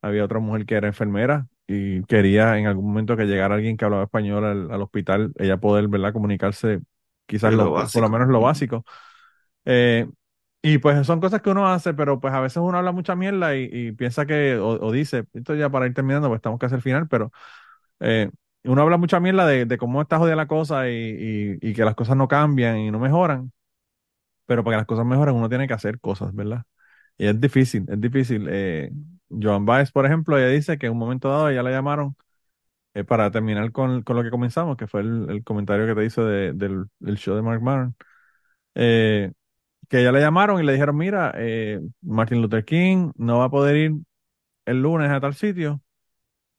Había otra mujer que era enfermera y quería en algún momento que llegara alguien que hablaba español al, al hospital, ella poder, ¿verdad?, comunicarse quizás lo lo- por lo menos lo básico. Eh, y pues son cosas que uno hace, pero pues a veces uno habla mucha mierda y, y piensa que, o, o dice, esto ya para ir terminando, pues estamos casi al final, pero eh, uno habla mucha mierda de, de cómo está jodida la cosa y, y- que las cosas no cambian y no mejoran, pero para que las cosas mejoren uno tiene que hacer cosas, ¿verdad? Y es difícil, es difícil. Eh, Joan Baez, por ejemplo, ella dice que en un momento dado ella la llamaron eh, para terminar con, con lo que comenzamos, que fue el, comentario que te hice de- del, del show de Mark Maron. Eh, que ella le llamaron y le dijeron, mira, eh, Martin Luther King no va a poder ir el lunes a tal sitio,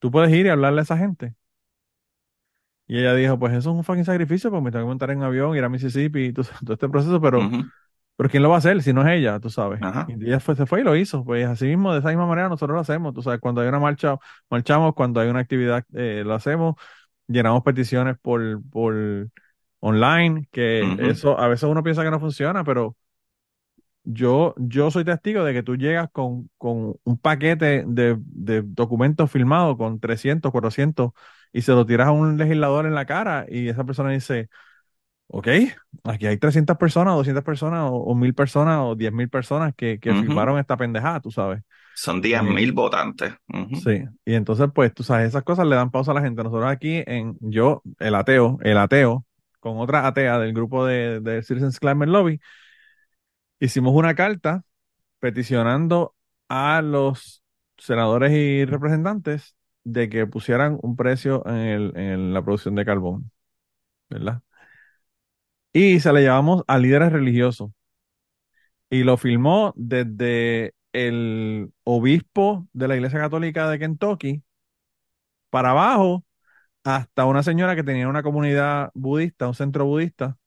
tú puedes ir y hablarle a esa gente. Y ella dijo, pues eso es un fucking sacrificio, porque me tengo que montar en un avión, ir a Mississippi, y todo, todo este proceso, pero, pero ¿quién lo va a hacer si no es ella, tú sabes? Y ella fue, se fue y lo hizo, pues así mismo, de esa misma manera nosotros lo hacemos, tú sabes, cuando hay una marcha, marchamos, cuando hay una actividad, eh, lo hacemos, llenamos peticiones por, por online, que eso a veces uno piensa que no funciona, pero yo, yo soy testigo de que tú llegas con, con un paquete de, de documentos firmados con 300, 400 y se lo tiras a un legislador en la cara y esa persona dice, ok, aquí hay 300 personas, 200 personas, o, o 1000 personas, o 10.000 personas que, que firmaron esta pendejada, tú sabes. Son 10 mil votantes. Ujú. Sí, y entonces, pues, tú sabes, esas cosas le dan pausa a la gente. Nosotros aquí, en yo, el ateo, el ateo, con otra atea del grupo de, de Citizens Climate Lobby, hicimos una carta peticionando a los senadores y representantes de que pusieran un precio en, el- en la producción de carbón, ¿verdad? Y se le llevamos a líderes religiosos. Y lo filmó desde el obispo de la Iglesia Católica de Kentucky para abajo hasta una señora que tenía una comunidad budista, un centro budista,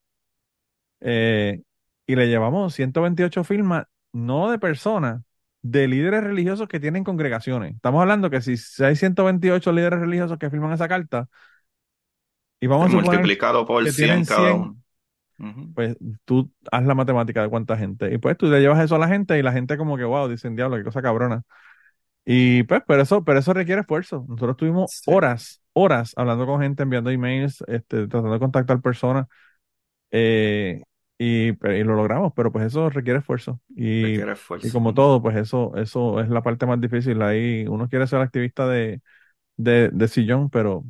eh, y le llevamos 128 firmas, no de personas, de líderes religiosos que tienen congregaciones. Estamos hablando que si hay 128 líderes religiosos que firman esa carta, y vamos a suponer Multiplicado por que 100 tienen cada 100. uno. Pues tú haz la matemática de cuánta gente. Y pues tú le llevas eso a la gente y la gente como que, wow, dicen, diablo, qué cosa cabrona. Y pues, pero eso, pero eso requiere esfuerzo. Nosotros tuvimos Sí. horas, horas hablando con gente, enviando emails, este, tratando de contactar personas. eh, y, y lo logramos, pero pues eso requiere esfuerzo. Y, Requiere y como todo, pues eso, eso es la parte más difícil. Ahí uno quiere ser activista de, de, de sillón, pero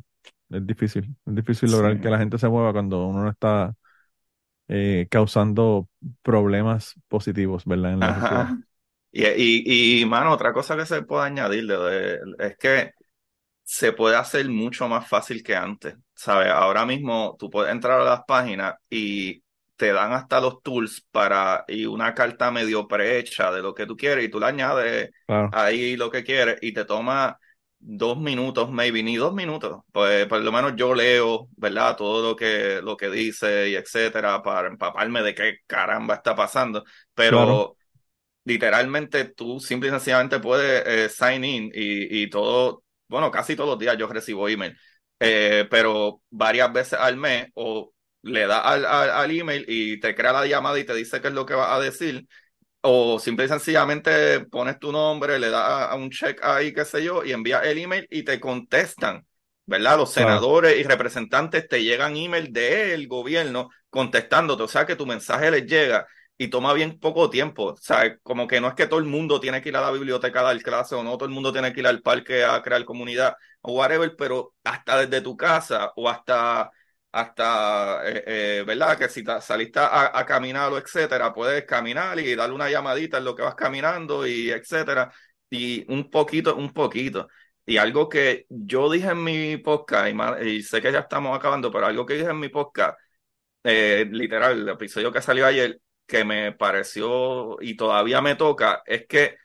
es difícil. Es difícil lograr Sí. que la gente se mueva cuando uno no está eh, causando problemas positivos, ¿verdad? En la sociedad. Ajá. Y, y, y, mano, otra cosa que se puede añadir de- es que se puede hacer mucho más fácil que antes, ¿sabes? Ahora mismo tú puedes entrar a las páginas y te dan hasta los tools para y una carta medio prehecha de lo que tú quieres y tú le añades ahí lo que quieres y te toma dos minutos, maybe, ni dos minutos. Pues por lo menos yo leo, ¿verdad? Todo lo que, lo que dice y etcétera, para empaparme de qué caramba está pasando. Pero Claro. literalmente tú simple y sencillamente puedes eh, sign in y, y todo, bueno, casi todos los días yo recibo email, Eh, pero varias veces al mes o le das al, al, al email y te crea la llamada y te dice qué es lo que va a decir. O simple y sencillamente pones tu nombre, le das a, a un check ahí, qué sé yo, y envías el email y te contestan, ¿verdad? Los Claro. senadores y representantes te llegan email del gobierno contestándote, o sea que tu mensaje les llega y toma bien poco tiempo, o sea, como que no es que todo el mundo tiene que ir a la biblioteca a dar clase o no todo el mundo tiene que ir al parque a crear comunidad o whatever, pero hasta desde tu casa o hasta hasta, eh, eh, ¿verdad? Que si saliste a, caminar o etcétera, puedes caminar y darle una llamadita en lo que vas caminando y etcétera. Y un poquito, un poquito. Y algo que yo dije en mi podcast, y sé que ya estamos acabando, pero algo que dije en mi podcast, eh, literal, el episodio que salió ayer, que me pareció y todavía me toca, es que,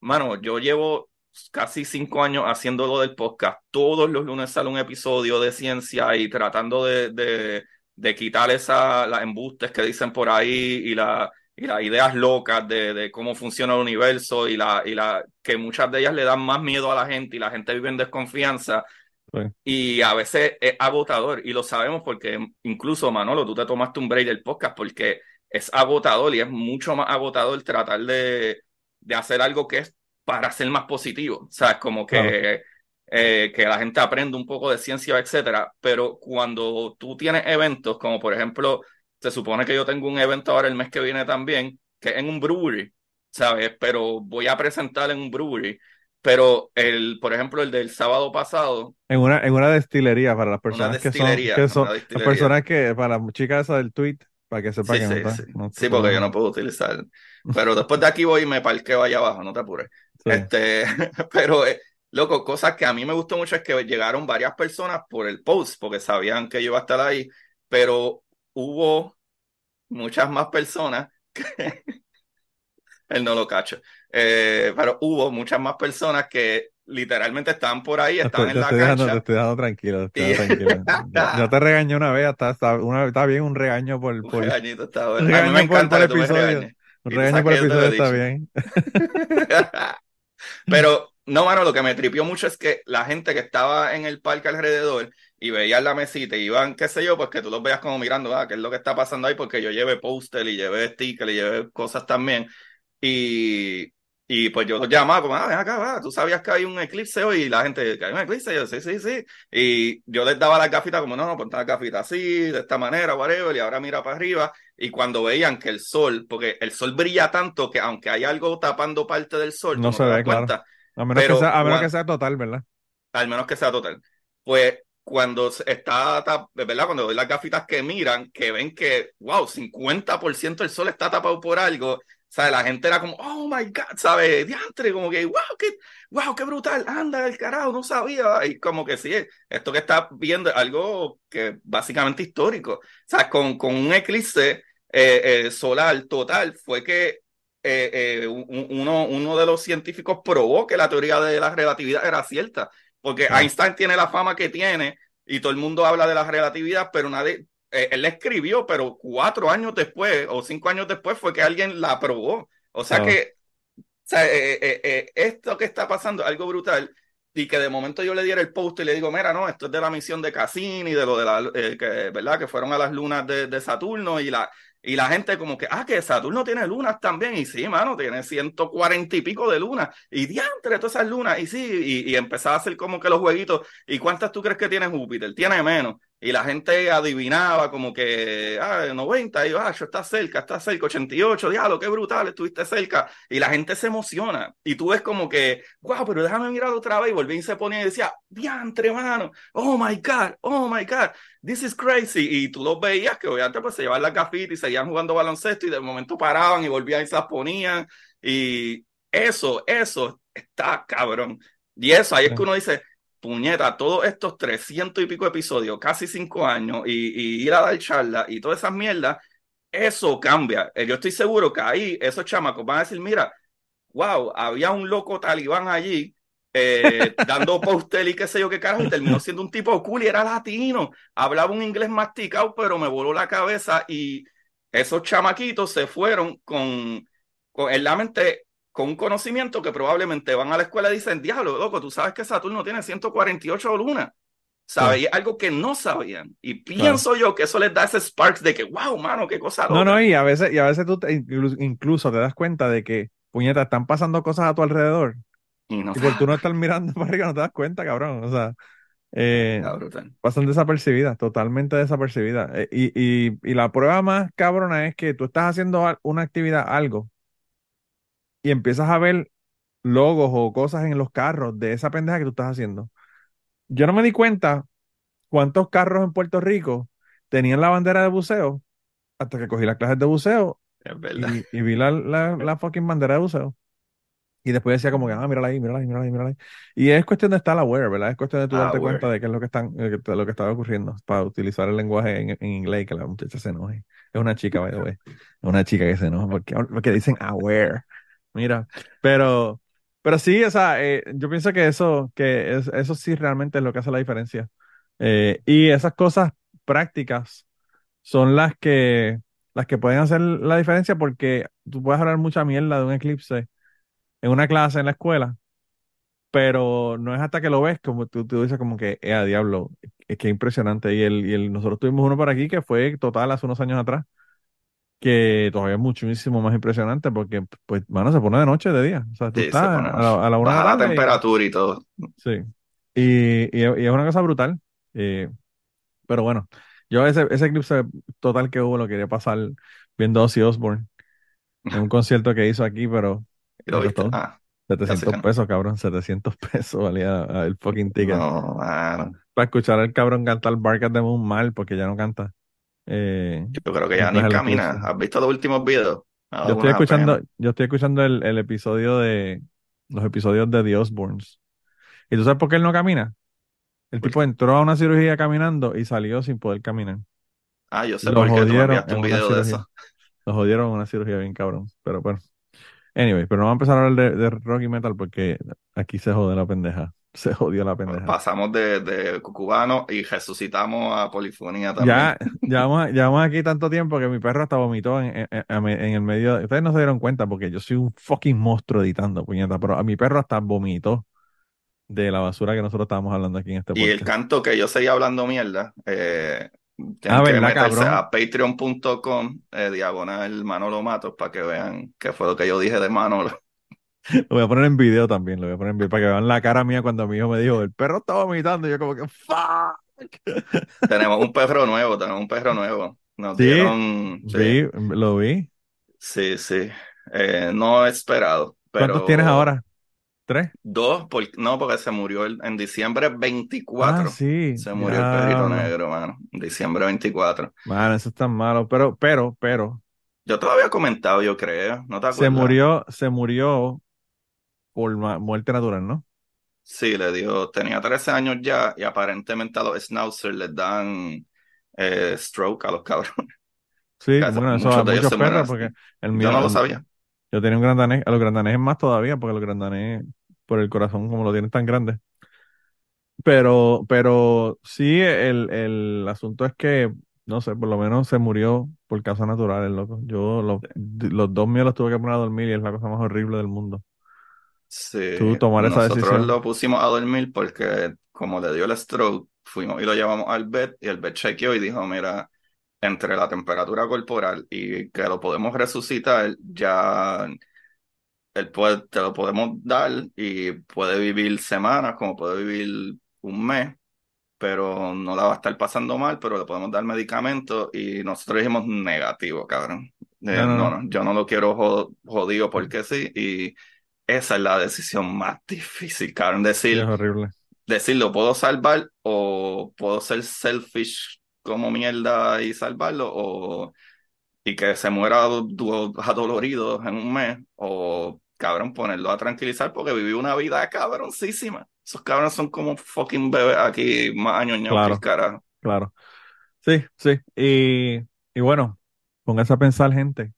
mano, yo llevo casi cinco años haciendo lo del podcast. Todos los lunes sale un episodio de ciencia y tratando de, de, de quitar esa, las embustes que dicen por ahí y, la, y las ideas locas de, de cómo funciona el universo y, la, y la, que muchas de ellas le dan más miedo a la gente y la gente vive en desconfianza. Sí. Y a veces es agotador y lo sabemos porque incluso Manolo, tú te tomaste un break del podcast porque es agotador y es mucho más agotador tratar de, de hacer algo que es para ser más positivo, o sea, como que, Claro. eh, que la gente aprenda un poco de ciencia, etcétera, pero cuando tú tienes eventos, como por ejemplo, se supone que yo tengo un evento ahora el mes que viene también, que es en un brewery, ¿sabes? Pero voy a presentar en un brewery, pero el, por ejemplo, el del sábado pasado, En una, en una destilería para las personas que son, que son, las personas que, para la chica esa del tweet, para que sepa Sí, que no sí, está, sí. no está Sí, porque yo no puedo utilizar. Pero después de aquí voy y me parqueo allá abajo, no te apures. Sí. Este, pero, eh, loco, cosas que a mí me gustó mucho es que llegaron varias personas por el post, porque sabían que yo iba a estar ahí, pero hubo muchas más personas que él no lo cacho. Eh, pero hubo muchas más personas que literalmente estaban por ahí, estaban en te la estoy dejando, te cancha. estoy dejando tranquilo, te Y- tranquilo. Ya te regañé una vez, hasta, hasta una, está bien un regaño por, Un por, regañito está un. A mí me encanta por que tú me episodio. regañes. Un regaño por episodio está bien. Pero, no, mano, lo que me tripió mucho es que la gente que estaba en el parque alrededor y veían la mesita y iban, qué sé yo, pues que tú los veas como mirando, ah, qué es lo que está pasando ahí, porque yo llevé póster y llevé sticker y llevé cosas también. Y, Y pues yo los llamaba como, ah, ven acá, va, tú sabías que hay un eclipse hoy y la gente, que hay un eclipse, y yo, sí, sí, sí. Y yo les daba las gafitas como, no, no, ponte las gafitas así, de esta manera, whatever, y ahora mira para arriba. Y cuando veían que el sol, porque el sol brilla tanto que aunque hay algo tapando parte del sol, No se ve, claro. cuenta, A menos, Pero que sea, a menos que sea total, ¿verdad? al menos que sea total. Pues cuando está, ¿verdad? Cuando doy las gafitas que miran, que ven que, wow, 50% del sol está tapado por algo, ¿sabes? La gente era como, oh my God, ¿sabes? Diantre, como que, wow, qué, wow, qué brutal, anda el carajo, no sabía. Y como que sí, esto que estás viendo es algo que básicamente histórico. O sea, con, con un eclipse eh, eh, solar total fue que eh, un- uno, uno de los científicos probó que la teoría de la relatividad era cierta, porque. Einstein tiene la fama que tiene y todo el mundo habla de la relatividad, pero nadie, él la escribió, pero cuatro años después o cinco años después fue que alguien la probó. O sea que o sea, eh, eh, eh, esto que está pasando es algo brutal y que de momento yo le diera el post y le digo, mira, no, esto es de la misión de Cassini, de lo de la, eh, que, ¿verdad? Que fueron a las lunas de, de Saturno y la, y la gente como que, ah, que Saturno tiene lunas también. Y sí, mano, tiene 140 y pico de lunas. Y diantre, todas esas lunas. Y sí, y, y empezaba a hacer como que los jueguitos. ¿Y cuántas tú crees que tiene Júpiter? Tiene menos. Y la gente adivinaba como que, ah, 90. Y yo, ah, yo está cerca, está cerca, 88. Diablo, qué brutal, estuviste cerca. Y la gente se emociona. Y tú ves como que, wow, pero déjame mirar otra vez. Y volví y se ponía y decía, diantre, mano. Oh my God, oh my God this is crazy. Y tú los veías que obviamente pues se llevaban las gafitas y seguían jugando baloncesto y de momento paraban y volvían y se las ponían. Y eso, eso está cabrón. Y eso, ahí es que uno dice, puñeta, todos estos 300 y pico episodios, casi cinco años, y, y ir a dar charla y todas esas mierdas, eso cambia. Eh, Yo estoy seguro que ahí esos chamacos van a decir, mira, wow, había un loco talibán allí eh, dando póster y qué sé yo qué carajo, y terminó siendo un tipo cool y era latino. Hablaba un inglés masticado, pero me voló la cabeza y esos chamaquitos se fueron con, con en la mente con un conocimiento que probablemente van a la escuela y dicen, diablo, loco, tú sabes que Saturno tiene 148 lunas. ¿Sabes? Algo que no sabían. Y pienso yo que eso les da ese sparks de que, wow, mano, qué cosa No, loca. no, y a veces, y a veces tú te- inclu- incluso te das cuenta de que, puñeta, están pasando cosas a tu alrededor. Y no Y por tú no estar mirando para arriba no te das cuenta, cabrón. O sea, eh, brutal. pasan desapercibidas, totalmente desapercibidas. Eh, y, y, y la prueba más cabrona es que tú estás haciendo una actividad, algo, y empiezas a ver logos o cosas en los carros de esa pendeja que tú estás haciendo. Yo no me di cuenta cuántos carros en Puerto Rico tenían la bandera de buceo hasta que cogí las clases de buceo y, y vi la, la, la fucking bandera de buceo. Y después decía como que, ah, mírala ahí, mírala ahí, mírala ahí, mírala ahí. Y es cuestión de estar aware, ¿verdad? Es cuestión de tú darte Aware. cuenta de qué es lo que están, eh, lo que está ocurriendo para utilizar el lenguaje en, en inglés y que la muchacha se enoje. Es una chica, by the way. Es una chica que se enoja porque, porque dicen aware. Mira, pero, pero sí, o sea, eh, yo pienso que eso, que es, eso sí realmente es lo que hace la diferencia. Eh, y esas cosas prácticas son las que, las que pueden hacer la diferencia porque tú puedes hablar mucha mierda de un eclipse en una clase en la escuela, pero no es hasta que lo ves como tú, tú dices como que, eh, a diablo, es que impresionante. Y el, y el, nosotros tuvimos uno por aquí que fue total hace unos años atrás, que todavía es muchísimo más impresionante porque, pues, mano, se pone de noche, de día. O sea, tú Sí, se estás pone a la, a la una Baja la y- temperatura y todo. Sí. Y, y, y es una cosa brutal. Eh, pero bueno, yo ese, ese eclipse total que hubo lo quería pasar viendo a Ozzy Osbourne en un concierto que hizo aquí, pero ¿Lo viste? costó Ah, 700 que no. pesos, cabrón. 700 pesos valía ah, el fucking ticket. no, mano. Para escuchar al cabrón cantar Bark at the Moon mal, porque ya no canta. Eh, Yo creo que ya ni camina. ¿Has visto los últimos videos? Ah, yo estoy escuchando, yo estoy escuchando el, el episodio de los episodios de The Osbournes. ¿Y tú sabes por qué él no camina? El ¿Por tipo entró a una cirugía caminando y salió sin poder caminar. Ah, yo sé Lo por qué tú me un una video de cirugía. eso. Lo jodieron en una cirugía bien cabrón. Pero bueno. Anyway, pero no vamos a empezar a hablar de, de rock y metal porque aquí se jode la pendeja. Se jodió la pendeja. Pasamos de, de cubano y resucitamos a polifonía también. Ya, llevamos, llevamos aquí tanto tiempo que mi perro hasta vomitó en, en- en- en el medio. Ustedes no se dieron cuenta porque yo soy un fucking monstruo editando, puñeta. Pero a mi perro hasta vomitó de la basura que nosotros estábamos hablando aquí en este Y el podcast. canto que yo seguía hablando mierda, eh, tienen Ah, que ¿verdad, meterse cabrón? a patreon.com eh, diagonal Manolo Matos para que vean qué fue lo que yo dije de Manolo. Lo voy a poner en video también, lo voy a poner en video para que vean la cara mía cuando mi hijo me dijo, el perro está vomitando, y yo como que, fuck. Tenemos un perro nuevo, tenemos un perro nuevo. Nos Sí, dieron, sí, lo vi. sí, sí. Eh, no esperado, ¿Cuántos tienes ahora? ¿Tres? dos, por- no, porque se murió el- en diciembre 24. Ah, sí. Se murió el perrito negro, mano. Diciembre 24. Mano, eso es tan malo, pero, pero, pero, Yo te lo había comentado, yo creo. ¿No te se acuerdas? murió, se murió por muerte natural, ¿no? Sí, le dio, tenía 13 años ya y aparentemente a los schnauzers les dan eh, stroke a los cabrones. Sí, Casi- bueno, eso a muchos perros, porque el mío, Yo no lo sabía. yo tenía un grandanés, a los grandanés más todavía, porque los grandanés, por el corazón, como lo tienen tan grande. Pero, pero sí, el, el asunto es que, no sé, por lo menos se murió por causas naturales, loco. Yo, los, los dos míos los tuve que poner a dormir y es la cosa más horrible del mundo. Sí, Tú tomar esa nosotros decisión. lo pusimos a dormir porque como le dio el stroke, fuimos y lo llevamos al vet y el vet chequeó y dijo, mira, entre la temperatura corporal y que lo podemos resucitar, ya él puede, te lo podemos dar y puede vivir semanas, como puede vivir un mes, pero no la va a estar pasando mal, pero le podemos dar medicamentos y nosotros dijimos negativo, cabrón. Eh, No, no, no, yo no lo quiero jo- jodido porque sí y esa es la decisión más difícil, cabrón, decir, es horrible. decir, lo puedo salvar o puedo ser selfish como mierda y salvarlo o y que se muera do- adolorido en un mes o cabrón ponerlo a tranquilizar porque viví una vida cabroncísima. Esos cabrones son como fucking bebés aquí más que Claro. carajo. Claro. Sí, sí. Y, y bueno, póngase a pensar, gente.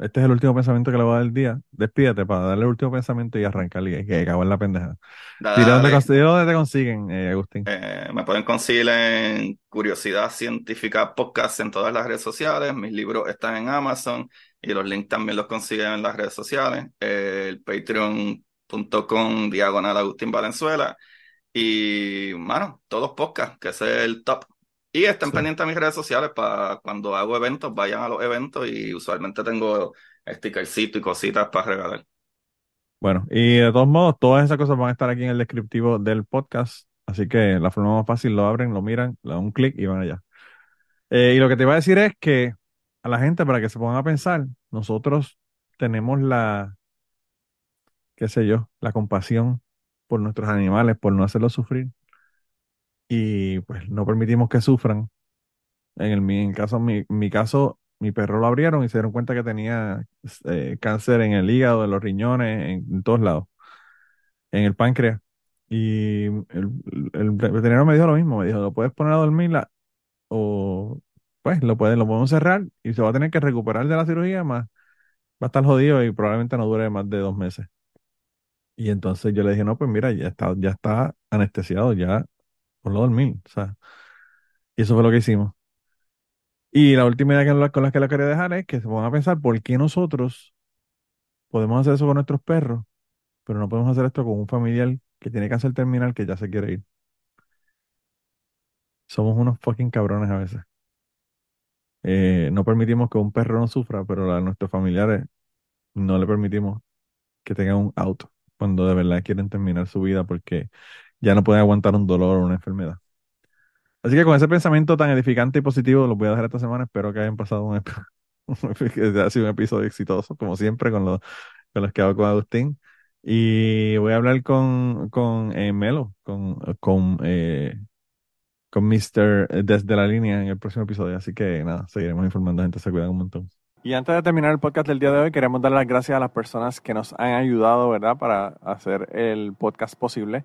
Este es el último pensamiento que le voy a dar el día. Despídete para darle el último pensamiento y arrancar y que acabó en la pendeja. Dale, Dile dónde, te consiguen, eh, Agustín. Eh, me pueden conseguir en Curiosidad Científica Podcast en todas las redes sociales. Mis libros están en Amazon y los links también los consiguen en las redes sociales. Eh, el patreon.com diagonal Agustín Valenzuela. Y, mano, todos podcasts, que ese es el top. Y estén Sí. pendientes a mis redes sociales para cuando hago eventos, vayan a los eventos y usualmente tengo stickercito y cositas para regalar. Bueno, y de todos modos, todas esas cosas van a estar aquí en el descriptivo del podcast. Así que la forma más fácil, lo abren, lo miran, le dan un clic y van allá. Eh, y lo que te iba a decir es que a la gente, para que se pongan a pensar, nosotros tenemos la, qué sé yo, la compasión por nuestros animales, por no hacerlos sufrir. Y pues no permitimos que sufran. En el, en caso, mi, mi caso, mi perro lo abrieron y se dieron cuenta que tenía eh, cáncer en el hígado, en los riñones, en, todos lados, en el páncreas. Y el, el veterinario me dijo lo mismo, me dijo, lo puedes poner a dormirla o pues lo pueden, lo podemos cerrar y se va a tener que recuperar de la cirugía, más va a estar jodido y probablemente no dure más de dos meses. Y entonces yo le dije, no, pues mira, ya está, ya está anestesiado, ya ponlo a dormir. O sea, y eso fue lo que hicimos. Y la última idea con la que la quería dejar es que se pongan a pensar por qué nosotros podemos hacer eso con nuestros perros, pero no podemos hacer esto con un familiar que tiene cáncer terminal que ya se quiere ir. Somos unos fucking cabrones a veces. Eh, no permitimos que un perro no sufra, pero a nuestros familiares no le permitimos que tengan un auto cuando de verdad quieren terminar su vida porque ya no pueden aguantar un dolor o una enfermedad. Así que con ese pensamiento tan edificante y positivo, los voy a dejar esta semana. Espero que hayan pasado un, que sido un episodio exitoso, como siempre, con los, con los que hago con Agustín. Y voy a hablar con, con eh, Melo, con, con, eh, con Mr. desde la línea en el próximo episodio. Así que nada, seguiremos informando, gente, se cuidan un montón. Y antes de terminar el podcast del día de hoy, queremos dar las gracias a las personas que nos han ayudado, ¿verdad?, para hacer el podcast posible.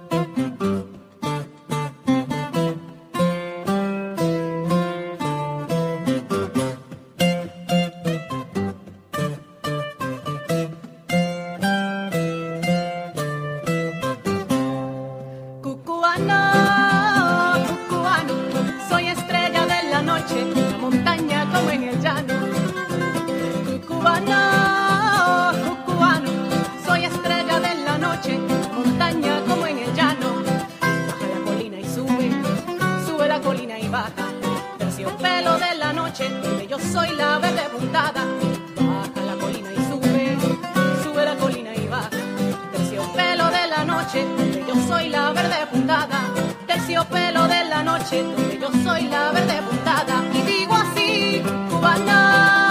yo soy la verde puntada. Terciopelo de la noche, donde yo soy la verde puntada. Y digo así, cubana.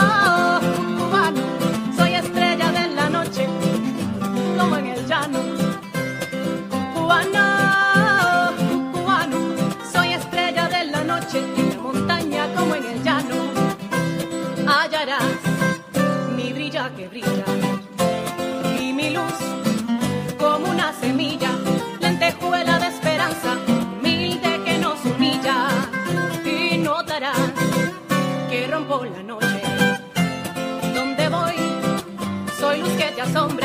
so